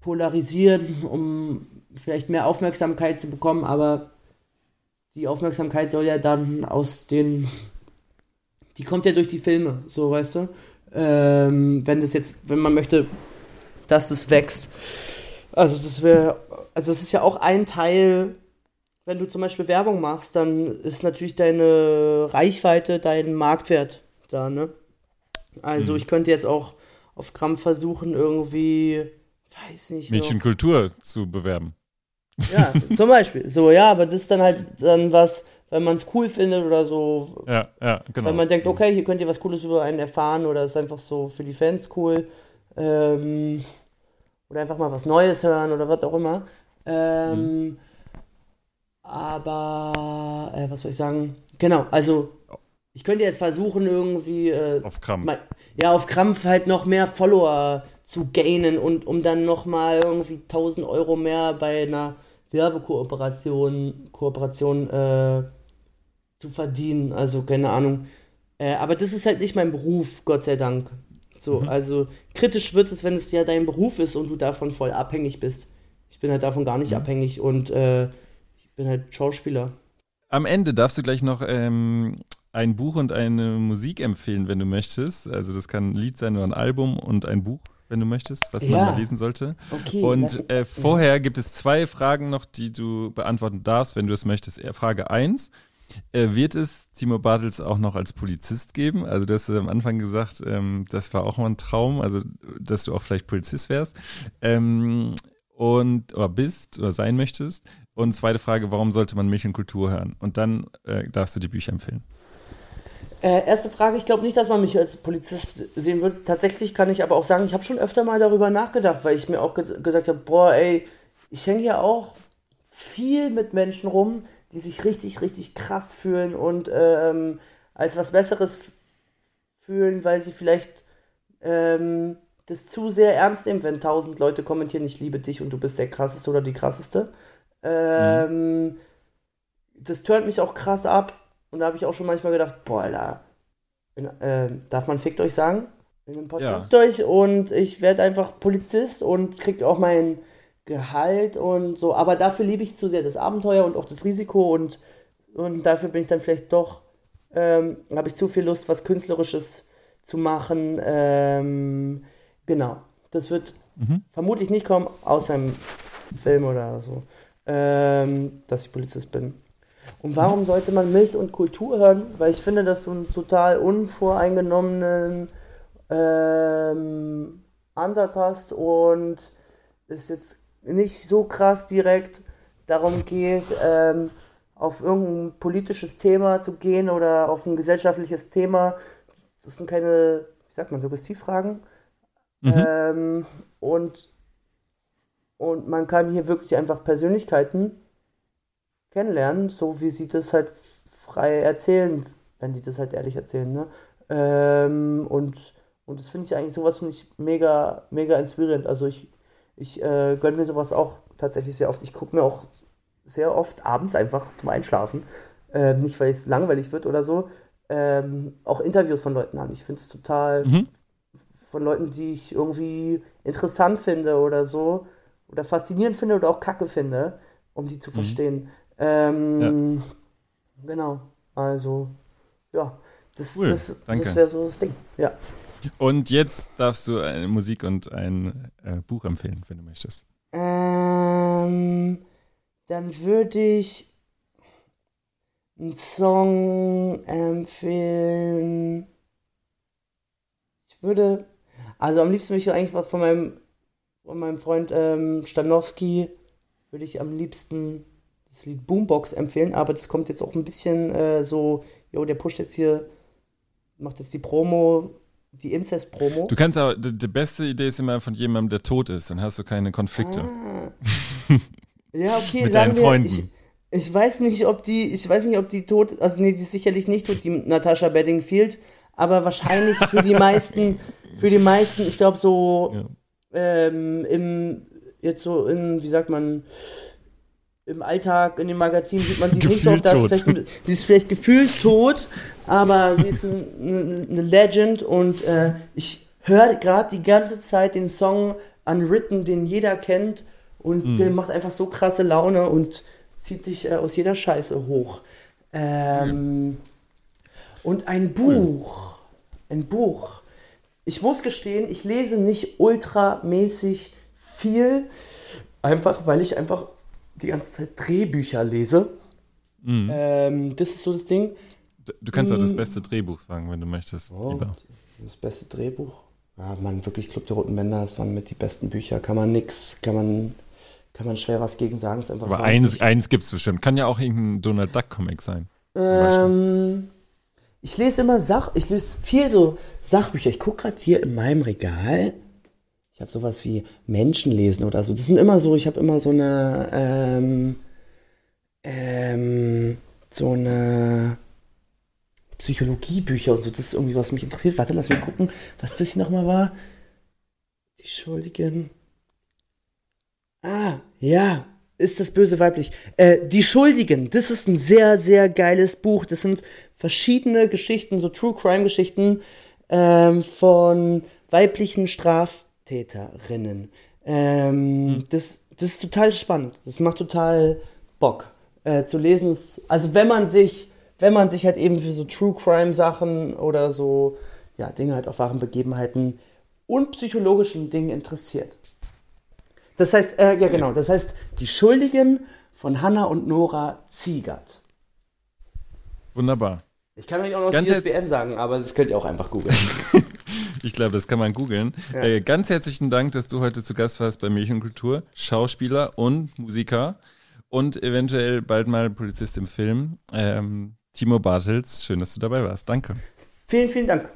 polarisieren, um vielleicht mehr Aufmerksamkeit zu bekommen, aber die Aufmerksamkeit soll ja dann aus den. Die kommt ja durch die Filme, so weißt du. Ähm, wenn das jetzt, wenn man möchte, dass es wächst. Also das wäre, also das ist ja auch ein Teil, wenn du zum Beispiel Werbung machst, dann ist natürlich deine Reichweite, dein Marktwert da, ne? Also mhm. ich könnte jetzt auch auf Krampf versuchen, irgendwie, weiß nicht. Mädchenkultur zu bewerben. Ja, zum Beispiel. So, ja, aber das ist dann halt dann was, wenn man es cool findet oder so. Ja, ja, genau. Wenn man denkt, okay, hier könnt ihr was Cooles über einen erfahren oder ist einfach so für die Fans cool. Ähm, oder einfach mal was Neues hören oder was auch immer. Ähm, mhm. Aber, äh, was soll ich sagen? Genau, also ich könnte jetzt versuchen, irgendwie. Äh, auf Krampf. Mal, ja, auf Krampf halt noch mehr Follower zu gainen und um dann nochmal irgendwie 1000 Euro mehr bei einer Werbekooperation Kooperation, äh, zu verdienen. Also keine Ahnung. Äh, aber das ist halt nicht mein Beruf, Gott sei Dank. So, mhm. also kritisch wird es, wenn es ja dein Beruf ist und du davon voll abhängig bist. Ich bin halt davon gar nicht mhm. abhängig und äh, ich bin halt Schauspieler. Am Ende darfst du gleich noch ähm, ein Buch und eine Musik empfehlen, wenn du möchtest. Also das kann ein Lied sein oder ein Album und ein Buch wenn du möchtest, was ja. man mal lesen sollte. Okay, und äh, vorher gibt es zwei Fragen noch, die du beantworten darfst, wenn du es möchtest. Frage 1. Äh, wird es Timo Bartels auch noch als Polizist geben? Also, du hast am Anfang gesagt, ähm, das war auch mal ein Traum, also, dass du auch vielleicht Polizist wärst. Ähm, und, oder bist, oder sein möchtest. Und zweite Frage, warum sollte man Milch und Kultur hören? Und dann äh, darfst du die Bücher empfehlen. Äh, erste Frage, ich glaube nicht, dass man mich als Polizist sehen wird. Tatsächlich kann ich aber auch sagen, ich habe schon öfter mal darüber nachgedacht, weil ich mir auch ge gesagt habe, boah, ey, ich hänge ja auch viel mit Menschen rum, die sich richtig, richtig krass fühlen und ähm, als was Besseres fühlen, weil sie vielleicht ähm, das zu sehr ernst nehmen, wenn tausend Leute kommentieren, ich liebe dich und du bist der krasseste oder die krasseste. Ähm, mhm. Das turnt mich auch krass ab und da habe ich auch schon manchmal gedacht, boah, Alter, in, äh, darf man fickt euch sagen? In dem Podcast ja. euch und ich werde einfach Polizist und krieg auch mein Gehalt und so. Aber dafür liebe ich zu sehr das Abenteuer und auch das Risiko und, und dafür bin ich dann vielleicht doch, ähm, habe ich zu viel Lust, was Künstlerisches zu machen. Ähm, genau. Das wird mhm. vermutlich nicht kommen, außer im Film oder so, ähm, dass ich Polizist bin. Und warum sollte man Milch und Kultur hören? Weil ich finde das so einen total unvoreingenommenen ähm, Ansatz hast und es jetzt nicht so krass direkt darum geht, ähm, auf irgendein politisches Thema zu gehen oder auf ein gesellschaftliches Thema. Das sind keine, wie sagt man, Suggestivfragen. Mhm. Ähm, und, und man kann hier wirklich einfach Persönlichkeiten kennenlernen, so wie sie das halt frei erzählen, wenn die das halt ehrlich erzählen, ne? Ähm, und, und das finde ich eigentlich sowas finde ich mega, mega inspirierend. Also ich, ich äh, gönne mir sowas auch tatsächlich sehr oft. Ich gucke mir auch sehr oft abends einfach zum Einschlafen. Ähm, nicht, weil es langweilig wird oder so. Ähm, auch Interviews von Leuten an. Ich finde es total mhm. von Leuten, die ich irgendwie interessant finde oder so. Oder faszinierend finde oder auch kacke finde, um die zu mhm. verstehen. Ähm, ja. Genau. Also, ja, das, cool. das, das wäre so das Ding. Ja. Und jetzt darfst du eine Musik und ein äh, Buch empfehlen, wenn du möchtest. Ähm, dann würde ich einen Song empfehlen. Ich würde, also am liebsten würde ich eigentlich von meinem, von meinem Freund ähm, Stanowski, würde ich am liebsten das Lied Boombox empfehlen, aber das kommt jetzt auch ein bisschen äh, so, jo, der pusht jetzt hier, macht jetzt die Promo, die Incest-Promo. Du kannst auch, die, die, beste Idee ist immer von jemandem, der tot ist, dann hast du keine Konflikte. Ah. ja, okay, Mit sagen wir. Ich, ich weiß nicht, ob die, ich weiß nicht, ob die tot, also nee, die ist sicherlich nicht tot, die Natasha Bedingfield, aber wahrscheinlich für die meisten, für die meisten, ich glaube so, ja. ähm, im, jetzt so in, wie sagt man, im Alltag, in dem Magazin sieht man sie nicht so oft. sie ist vielleicht gefühlt tot, aber sie ist eine, eine Legend und äh, ich höre gerade die ganze Zeit den Song Unwritten, den jeder kennt und mhm. der macht einfach so krasse Laune und zieht dich äh, aus jeder Scheiße hoch. Ähm, mhm. Und ein Buch, ein Buch. Ich muss gestehen, ich lese nicht ultramäßig viel, einfach weil ich einfach die ganze Zeit Drehbücher lese. Mhm. Ähm, das ist so das Ding. Du kannst auch das mm. beste Drehbuch sagen, wenn du möchtest. Oh. Das beste Drehbuch? Ja, man, wirklich Club der Roten Bänder, das waren mit die besten Bücher. Kann man nix, kann man, kann man schwer was gegen sagen. Ist einfach Aber eins, eins gibt es bestimmt. Kann ja auch irgendein Donald Duck Comic sein. Ähm, ich lese immer Sach, ich lese viel so Sachbücher. Ich gucke gerade hier in meinem Regal ich habe sowas wie Menschenlesen oder so. Das sind immer so, ich habe immer so eine, ähm, ähm, so eine Psychologiebücher und so. Das ist irgendwie, was mich interessiert. Warte, lass mich gucken, was das hier nochmal war. Die Schuldigen. Ah, ja. Ist das böse weiblich? Äh, die Schuldigen. Das ist ein sehr, sehr geiles Buch. Das sind verschiedene Geschichten, so True Crime Geschichten ähm, von weiblichen Straf Täterinnen. Ähm, hm. das, das ist total spannend. Das macht total Bock äh, zu lesen. also wenn man sich, wenn man sich halt eben für so True Crime Sachen oder so ja Dinge halt auf wahren Begebenheiten und psychologischen Dingen interessiert. Das heißt, äh, ja genau, das heißt Die Schuldigen von Hannah und Nora Ziegert. Wunderbar. Ich kann euch auch noch Ganz die ISBN sagen, aber das könnt ihr auch einfach googeln. Ich glaube, das kann man googeln. Ja. Äh, ganz herzlichen Dank, dass du heute zu Gast warst bei Märchenkultur. Schauspieler und Musiker und eventuell bald mal Polizist im Film. Ähm, Timo Bartels, schön, dass du dabei warst. Danke. Vielen, vielen Dank.